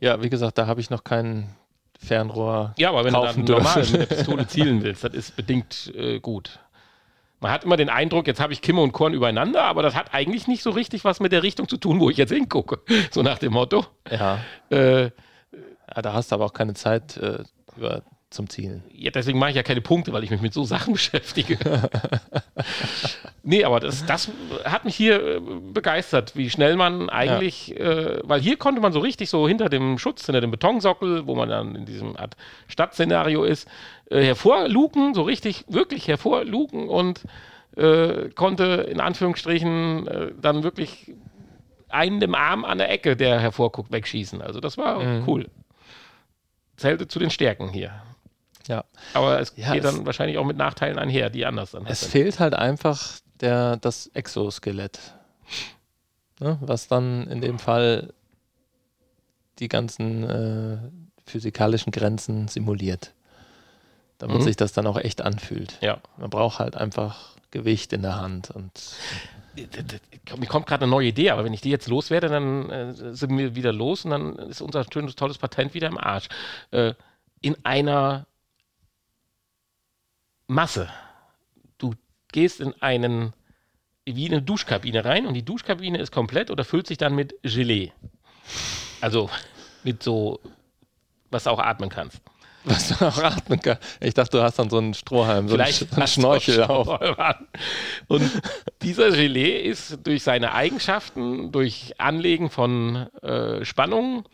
Ja, wie gesagt, da habe ich noch kein Fernrohr. Ja, aber wenn du dann normal dürfen. mit der Pistole zielen willst, das ist bedingt äh, gut. Man hat immer den Eindruck, jetzt habe ich Kimme und Korn übereinander, aber das hat eigentlich nicht so richtig was mit der Richtung zu tun, wo ich jetzt hingucke. So nach dem Motto. Ja, Äh, ja da hast du aber auch keine Zeit äh, über, zum Zielen. ja, deswegen mache ich ja keine Punkte, weil ich mich mit so Sachen beschäftige. nee, aber das, das hat mich hier äh, begeistert, wie schnell man eigentlich, äh, weil hier konnte man so richtig so hinter dem Schutz, hinter dem Betonsockel, wo man dann in diesem Art Stadtszenario ist, äh, hervorluken, so richtig, wirklich hervorluken und äh, konnte in Anführungsstrichen äh, dann wirklich einen im Arm an der Ecke, der hervorguckt, wegschießen. Also das war cool. Zählte zu den Stärken hier. Ja. Aber es Ja, geht es- dann wahrscheinlich auch mit Nachteilen einher, die anders dann Es halt fehlt halt einfach der, das Exoskelett. Ne? Was dann in dem Fall die ganzen äh, physikalischen Grenzen simuliert. Damit Mhm. sich das dann auch echt anfühlt. Ja. Man braucht halt einfach Gewicht in der Hand und Mir kommt gerade eine neue Idee, aber wenn ich die jetzt loswerde, dann äh, sind wir wieder los und dann ist unser schönes, tolles Patent wieder im Arsch. Äh, in einer Masse. Du gehst in einen, wie eine Duschkabine rein und die Duschkabine ist komplett oder füllt sich dann mit Gelee. Also mit so, was du auch atmen kannst. was du auch atmen kannst. Ich dachte, du hast dann so einen Strohhalm, so Vielleicht einen Schnorchel auch. Und dieser Gelee ist durch seine Eigenschaften, durch Anlegen von äh, Spannungen,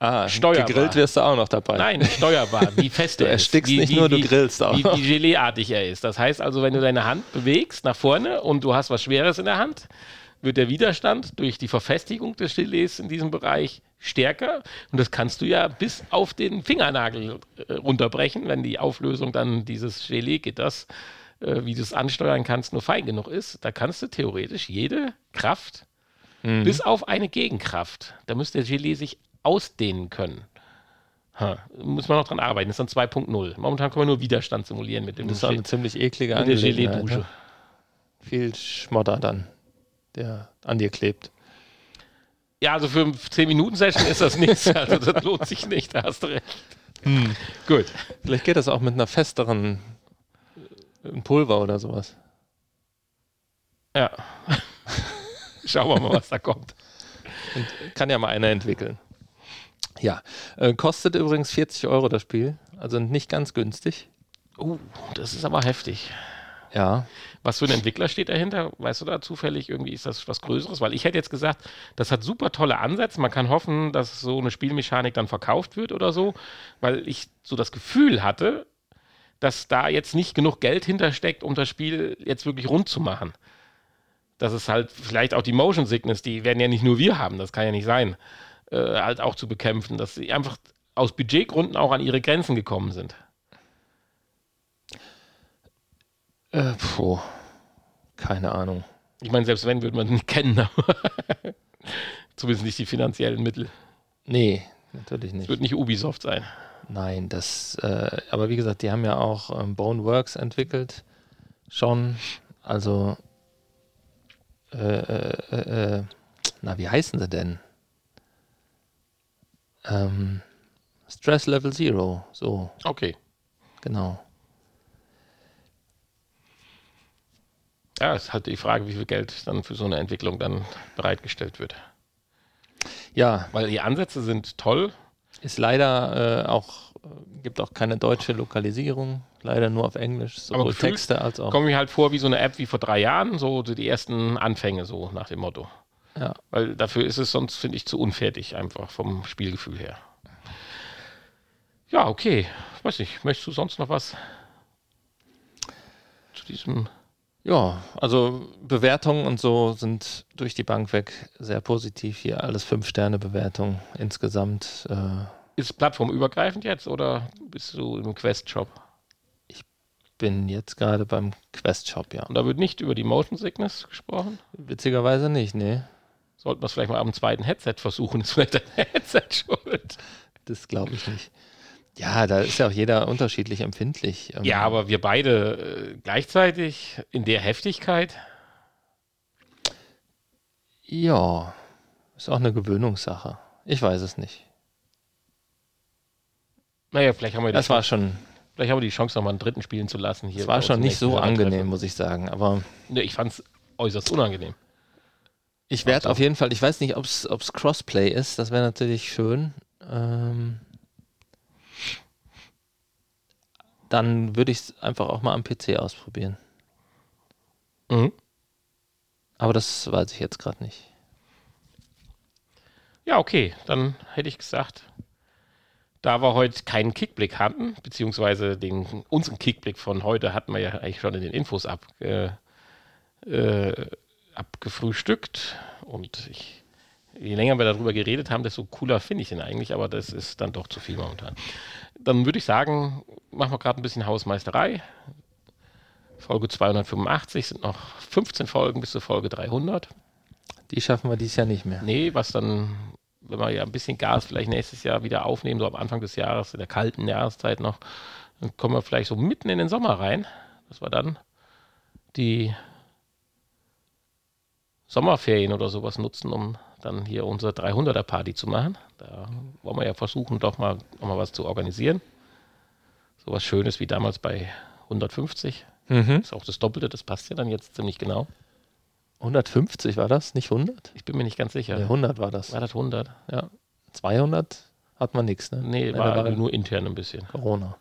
Ah, Steuerbar. gegrillt wirst du auch noch dabei. nein, steuerbar, wie fest Du er ist. erstickst wie, nicht wie, nur, du wie, grillst auch Wie, wie Geleeartig er ist. Das heißt also, wenn du deine Hand bewegst nach vorne und du hast was Schweres in der Hand, wird der Widerstand durch die Verfestigung des Gelees in diesem Bereich stärker. Und das kannst du ja bis auf den Fingernagel äh, runterbrechen, wenn die Auflösung dann dieses Gelee-Gitters, äh, wie du es ansteuern kannst, nur fein genug ist. Da kannst du theoretisch jede Kraft, Mhm. bis auf eine Gegenkraft, da müsste der Gelee sich ausdehnen können. Ha, muss man noch dran arbeiten. Das ist dann 2.0. Momentan kann man nur Widerstand simulieren mit dem Das ist eine ziemlich eklige Angelegenheit. Ne? Viel Schmodder dann, der an dir klebt. Ja, also für eine 10-Minuten-Session ist das nichts. Also das lohnt sich nicht, da hast du recht. Hm. Gut. Vielleicht geht das auch mit einer festeren äh, Pulver oder sowas. Ja. Schauen wir mal, was da kommt. Kann ja mal einer entwickeln. Ja, äh, kostet übrigens 40 Euro das Spiel, also nicht ganz günstig. Uh, das ist aber heftig. Ja, Was für ein Entwickler steht dahinter? Weißt du da zufällig irgendwie, ist das was Größeres? Weil ich hätte jetzt gesagt, das hat super tolle Ansätze. Man kann hoffen, dass so eine Spielmechanik dann verkauft wird oder so, weil ich so das Gefühl hatte, dass da jetzt nicht genug Geld hintersteckt, um das Spiel jetzt wirklich rund zu machen. Das ist halt vielleicht auch die Motion Sickness, die werden ja nicht nur wir haben, das kann ja nicht sein, äh, halt auch zu bekämpfen, dass sie einfach aus Budgetgründen auch an ihre Grenzen gekommen sind. äh, puh, keine Ahnung. Ich meine, selbst wenn, würde man ihn kennen, aber zumindest nicht die finanziellen Mittel. Nee, natürlich Es nicht. wird nicht Ubisoft sein. Nein, das, äh, aber wie gesagt, die haben ja auch ähm, Boneworks entwickelt. Schon, also, äh, äh, äh, äh, na, wie heißen sie denn? Ähm, Stress Level Zero, so, Okay. genau. Ja, ist halt die Frage, wie viel Geld dann für so eine Entwicklung dann bereitgestellt wird. Ja, Weil die Ansätze sind toll. Ist leider äh, auch, äh, gibt auch keine deutsche Lokalisierung, leider nur auf Englisch, sowohl Texte als auch. Kommt mir halt vor wie so eine App wie vor drei Jahren, so die ersten Anfänge, so nach dem Motto. Ja. Weil dafür ist es sonst, finde ich, zu unfertig, einfach vom Spielgefühl her. Ja, okay. Weiß nicht, möchtest du sonst noch was zu diesem. Ja, also Bewertungen und so sind durch die Bank weg sehr positiv hier. Alles Fünf-Sterne-Bewertungen insgesamt. Äh, Ist es plattformübergreifend jetzt oder bist du im Quest-Shop? bin jetzt gerade beim Quest-Shop, ja. Und da wird nicht über die Motion Sickness gesprochen? Witzigerweise nicht, nee. Sollten wir es vielleicht mal am zweiten Headset versuchen? Ist vielleicht dein Headset schuld? Das glaube ich nicht. Ja, da ist ja auch jeder unterschiedlich empfindlich. Ähm, Ja, aber wir beide äh, gleichzeitig in der Heftigkeit. Ja, ist auch eine Gewöhnungssache. Ich weiß es nicht. Naja, vielleicht haben wir, die, Das war schon, vielleicht haben wir die Chance, noch mal einen dritten spielen zu lassen. Hier das war schon nicht so angenehm, muss ich sagen. Aber Nee, ich fand es äußerst unangenehm. Ich werde Ach so. auf jeden Fall, ich weiß nicht, ob es Crossplay ist, das wäre natürlich schön. Ähm, dann würde ich es einfach auch mal am PC ausprobieren. Mhm. Aber das weiß ich jetzt gerade nicht. Ja, okay, dann hätte ich gesagt, da wir heute keinen Kickblick hatten, beziehungsweise den, unseren Kickblick von heute hatten wir ja eigentlich schon in den Infos ab, äh, äh, abgefrühstückt. Und ich, je länger wir darüber geredet haben, desto cooler finde ich ihn eigentlich, aber das ist dann doch zu viel momentan. Dann würde ich sagen, machen wir gerade ein bisschen Hausmeisterei. Folge 285 sind noch 15 Folgen bis zur Folge 300. Die schaffen wir dieses Jahr nicht mehr. Nee, was dann, wenn wir ja ein bisschen Gas vielleicht nächstes Jahr wieder aufnehmen, so am Anfang des Jahres, in der kalten Jahreszeit noch, dann kommen wir vielleicht so mitten in den Sommer rein, dass wir dann die Sommerferien oder sowas nutzen, um dann hier unsere 300er Party zu machen. Da wollen wir ja versuchen, doch mal, noch mal was zu organisieren. Sowas Schönes wie damals bei 150. Mhm. Ist auch das Doppelte, das passt ja dann jetzt ziemlich genau. 150 war das, nicht 100? Ich bin mir nicht ganz sicher. Nee, 100 war das. War das 100? Ja. 200 hat man nichts, ne? Nee, da war, war nur intern ein bisschen. Corona.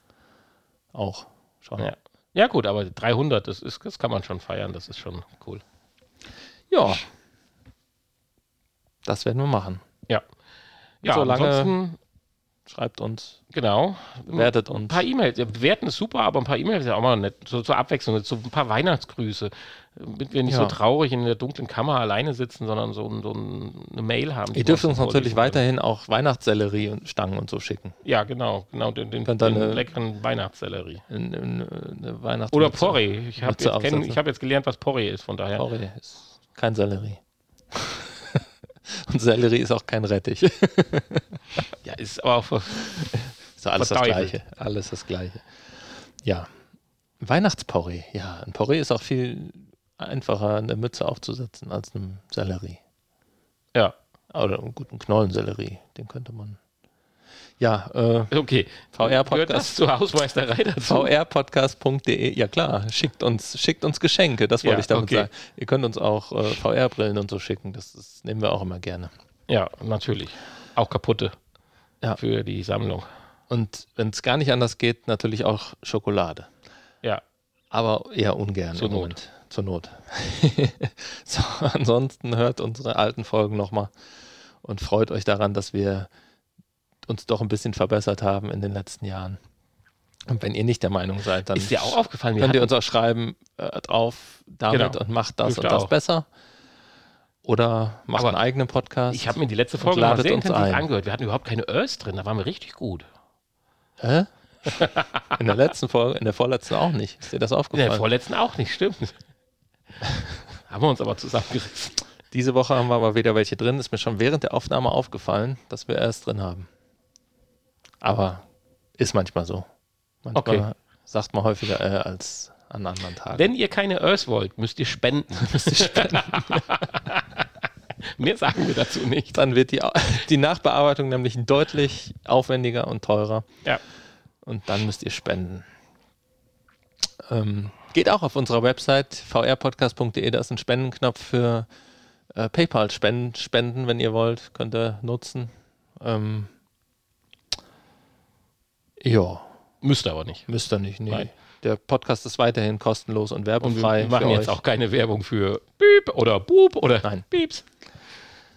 Auch. Schon. Ja. ja, gut, aber 300, das, ist, das kann man schon feiern, das ist schon cool. Ja. Das werden wir machen. Ja. Ja, Solange- ansonsten, Schreibt uns, genau. bewertet Ein uns. paar E-Mails. Ja, bewerten ist super, aber ein paar E-Mails ist ja auch mal nett. So zur Abwechslung, so ein paar Weihnachtsgrüße. Damit wir nicht Ja. so traurig in der dunklen Kammer alleine sitzen, sondern so, ein- so ein- eine Mail haben. Ihr dürft uns natürlich weiterhin auch Weihnachtssellerie und Stangen und so schicken. Ja, genau. genau den, den, den eine- leckeren Weihnachtssellerie. In, in, eine Weihnachts Oder Porree. Ich habe jetzt, kenn- aufsetzen. ich hab jetzt gelernt, was Porree ist, von daher. Porree ist kein Sellerie. und Sellerie ist auch kein Rettich. Ja, ist aber auch Ist alles das. Gleiche. Alles das Gleiche. Ja. Weihnachtsporree. Ja, ein Porree ist auch viel einfacher, eine Mütze aufzusetzen als eine Sellerie. Ja, Oder einen guten Knollensellerie. Den könnte man. Ja, äh, okay. VR-Podcast. Zur Hausmeisterei dazu? vrpodcast.de. Ja klar, schickt uns, schickt uns Geschenke, das wollte Ja, ich damit okay. sagen. Ihr könnt uns auch äh, VR-Brillen und so schicken, das, das nehmen wir auch immer gerne. Ja, natürlich. Auch kaputte. Ja. Für die Sammlung. Und wenn es gar nicht anders geht, natürlich auch Schokolade. Ja. Aber eher ungern. Zur im Not. Moment. Zur Not. so, ansonsten hört unsere alten Folgen nochmal und freut euch daran, dass wir uns doch ein bisschen verbessert haben in den letzten Jahren. Und wenn ihr nicht der Meinung seid, dann Ist dir auch aufgefallen, könnt ihr uns auch schreiben äh, drauf damit Genau. und macht das Dürft und das auch. besser. Oder macht Aber einen eigenen Podcast. ich habe mir die letzte Folge mal sehr uns intensiv ein. angehört. Wir hatten überhaupt keine Örs drin, da waren wir richtig gut. Hä? In der letzten Folge, in der vorletzten auch nicht. Ist dir das In der aufgefallen? vorletzten auch nicht, stimmt. Haben wir uns aber zusammengerissen. Diese Woche haben wir aber wieder welche drin. Ist mir schon während der Aufnahme aufgefallen, dass wir erst drin haben. Aber ist manchmal so. Manchmal Okay. sagt man häufiger äh, als an anderen Tagen. Wenn ihr keine Örs wollt, müsst ihr spenden. Mehr sagen wir dazu nicht. Dann wird die, die Nachbearbeitung nämlich deutlich aufwendiger und teurer. Ja. Und dann müsst ihr spenden. Ähm, geht auch auf unserer Website vrpodcast.de, da ist ein Spendenknopf für äh, PayPal-Spenden, spenden, wenn ihr wollt, könnt ihr nutzen. Ähm, Ja, Müsste aber nicht. müsst ihr nicht. Nee. Nein. Der Podcast ist weiterhin kostenlos und Und wir werbefrei. machen jetzt euch. auch keine Werbung für Piep oder Boop oder Nein. Pieps.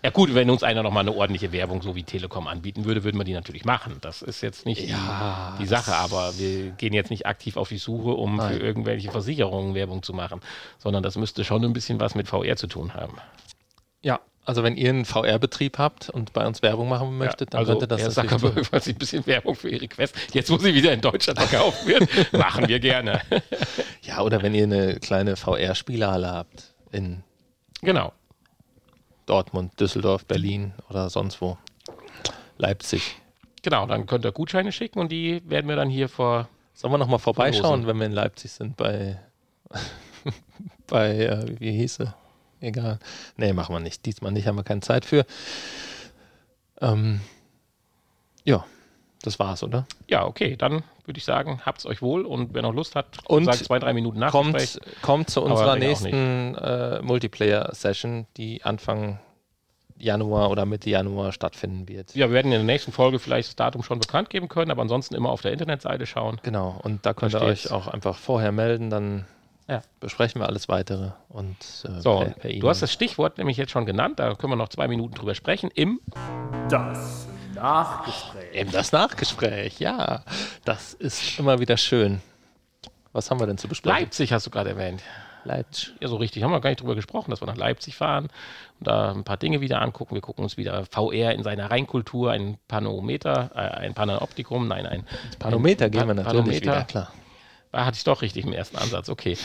Ja gut, wenn uns einer nochmal eine ordentliche Werbung so wie Telekom anbieten würde, würden wir die natürlich machen. Das ist jetzt nicht Ja, die, die Sache, aber wir gehen jetzt nicht aktiv auf die Suche, um Nein. für irgendwelche Versicherungen Werbung zu machen, sondern das müsste schon ein bisschen was mit VR zu tun haben. Ja, also wenn ihr einen VR-Betrieb habt und bei uns Werbung machen möchtet, dann also, könnt ihr das Herr. Zuckerberg, falls Sie ein bisschen Werbung für Ihre Quest, jetzt wo sie wieder in Deutschland verkauft wird, machen wir gerne. Ja, oder wenn ihr eine kleine VR-Spielhalle habt in genau. Dortmund, Düsseldorf, Berlin oder sonst wo. Leipzig. Genau, dann könnt ihr Gutscheine schicken und die werden wir dann hier vor Sollen wir nochmal vorbeischauen, wenn wir in Leipzig sind bei, bei äh, wie hieß sie? Egal. Nee, machen wir nicht. Diesmal nicht, haben wir keine Zeit für. Ähm, ja, das war's, oder? Ja, okay, dann würde ich sagen, habt's euch wohl und wer noch Lust hat, Und sagt zwei, drei Minuten Kommt, Nachgespräch. kommt zu unserer nächsten äh, Multiplayer-Session, die Anfang Januar oder Mitte Januar stattfinden wird. Ja, wir werden in der nächsten Folge vielleicht das Datum schon bekannt geben können, aber ansonsten immer auf der Internetseite schauen. Genau, und da könnt ihr steht's. euch auch einfach vorher melden, dann Ja. besprechen wir alles weitere. Und äh, So, per, per du hast das Stichwort nämlich jetzt schon genannt, da können wir noch zwei Minuten drüber sprechen. Im Das Nachgespräch. Eben das Nachgespräch, ja. Das ist immer wieder schön. Was haben wir denn zu besprechen? Leipzig hast du gerade erwähnt. Leipzig. Ja, so richtig haben wir gar nicht drüber gesprochen, dass wir nach Leipzig fahren und da ein paar Dinge wieder angucken. Wir gucken uns wieder VR in seiner Reinkultur, ein Panometer, äh, ein Panoptikum, nein, ein Panometer ein gehen wir natürlich Panometer. wieder, klar. Da hatte ich doch richtig im ersten Ansatz, okay.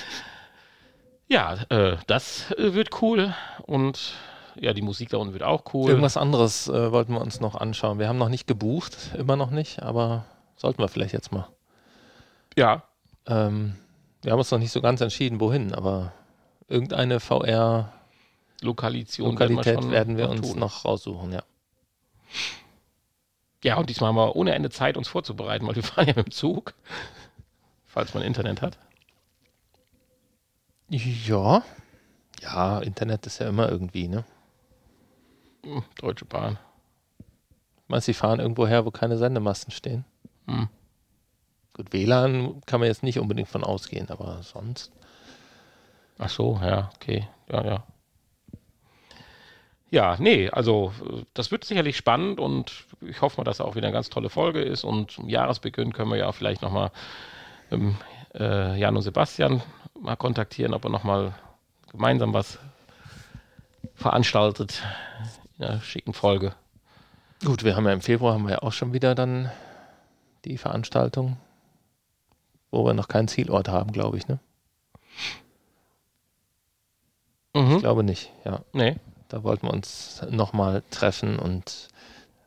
Ja, äh, das äh, wird cool und ja, die Musik da unten wird auch cool. Irgendwas anderes äh, wollten wir uns noch anschauen. Wir haben noch nicht gebucht, immer noch nicht, aber sollten wir vielleicht jetzt mal. Ja, Ähm, wir haben uns noch nicht so ganz entschieden, wohin, aber irgendeine VR-Lokalität Lokalisation werden wir, werden wir uns tun. noch raussuchen, ja. Ja, und diesmal haben wir ohne Ende Zeit, uns vorzubereiten, weil wir fahren ja mit dem Zug, falls man Internet hat. Ja. Ja, Internet ist ja immer irgendwie, ne? Hm, Deutsche Bahn. Meinst du, sie fahren irgendwo her, wo keine Sendemasten stehen? Hm. Gut, WLAN kann man jetzt nicht unbedingt von ausgehen, aber sonst. Ach so, ja, okay. Ja, ja. Ja, nee, also das wird sicherlich spannend und ich hoffe mal, dass auch wieder eine ganz tolle Folge ist und zum Jahresbeginn können wir ja vielleicht nochmal ähm, äh, Jan und Sebastian mal kontaktieren, ob er nochmal gemeinsam was veranstaltet in einer schicken Folge. Gut, wir haben ja im Februar haben wir ja auch schon wieder dann die Veranstaltung, wo wir noch keinen Zielort haben, glaube ich, ne? Ich Mhm. glaube nicht, ja. Nee. Da wollten wir uns nochmal treffen und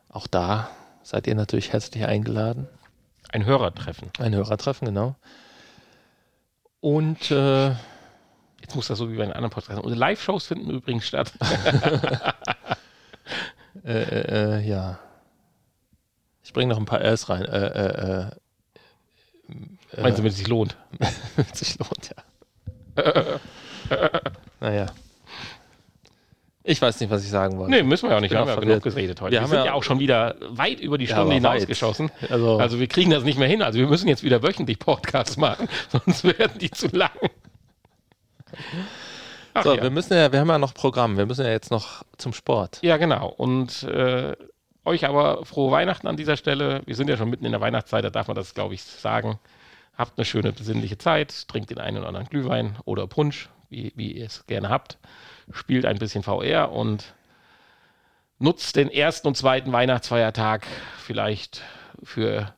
auch da seid ihr natürlich herzlich eingeladen. Ein Hörertreffen. Ein Hörertreffen, genau. Und äh, Jetzt muss das so wie bei den anderen Podcasts. Unsere Live-Shows finden übrigens statt. äh, äh, äh, ja. Ich bringe noch ein paar Rs rein. Äh, äh, äh, Meinst du, wenn es sich lohnt? wenn es sich lohnt, ja. naja. Ich weiß nicht, was ich sagen wollte. Nee, müssen wir ja auch nicht. Wir haben ja genug geredet heute. Wir Wir, sind ja- ja auch schon wieder weit über die Ja, Stunde weit. hinausgeschossen. Also, Also wir kriegen das nicht mehr hin. Also wir müssen jetzt wieder wöchentlich Podcasts machen, sonst werden die zu lang. Ach, so, ja. wir müssen ja, wir haben ja noch Programm. Wir müssen ja jetzt noch zum Sport. ja, genau. Und äh, euch aber frohe Weihnachten an dieser Stelle. Wir sind ja schon mitten in der Weihnachtszeit, da darf man das, glaube ich, sagen. Habt eine schöne, besinnliche Zeit, trinkt den einen oder anderen Glühwein oder Punsch, wie, wie ihr es gerne habt. Spielt ein bisschen VR und nutzt den ersten und zweiten Weihnachtsfeiertag vielleicht für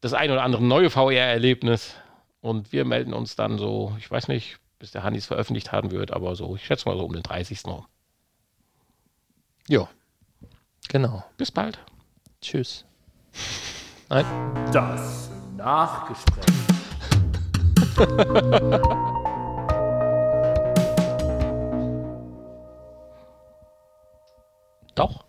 das ein oder andere neue VR-Erlebnis. Und wir melden uns dann so, ich weiß nicht, bis der Hanni es veröffentlicht haben wird, aber so, ich schätze mal so um den 30. rum. Jo. Genau. Bis bald. Tschüss. Nein. Das Nachgespräch. Doch.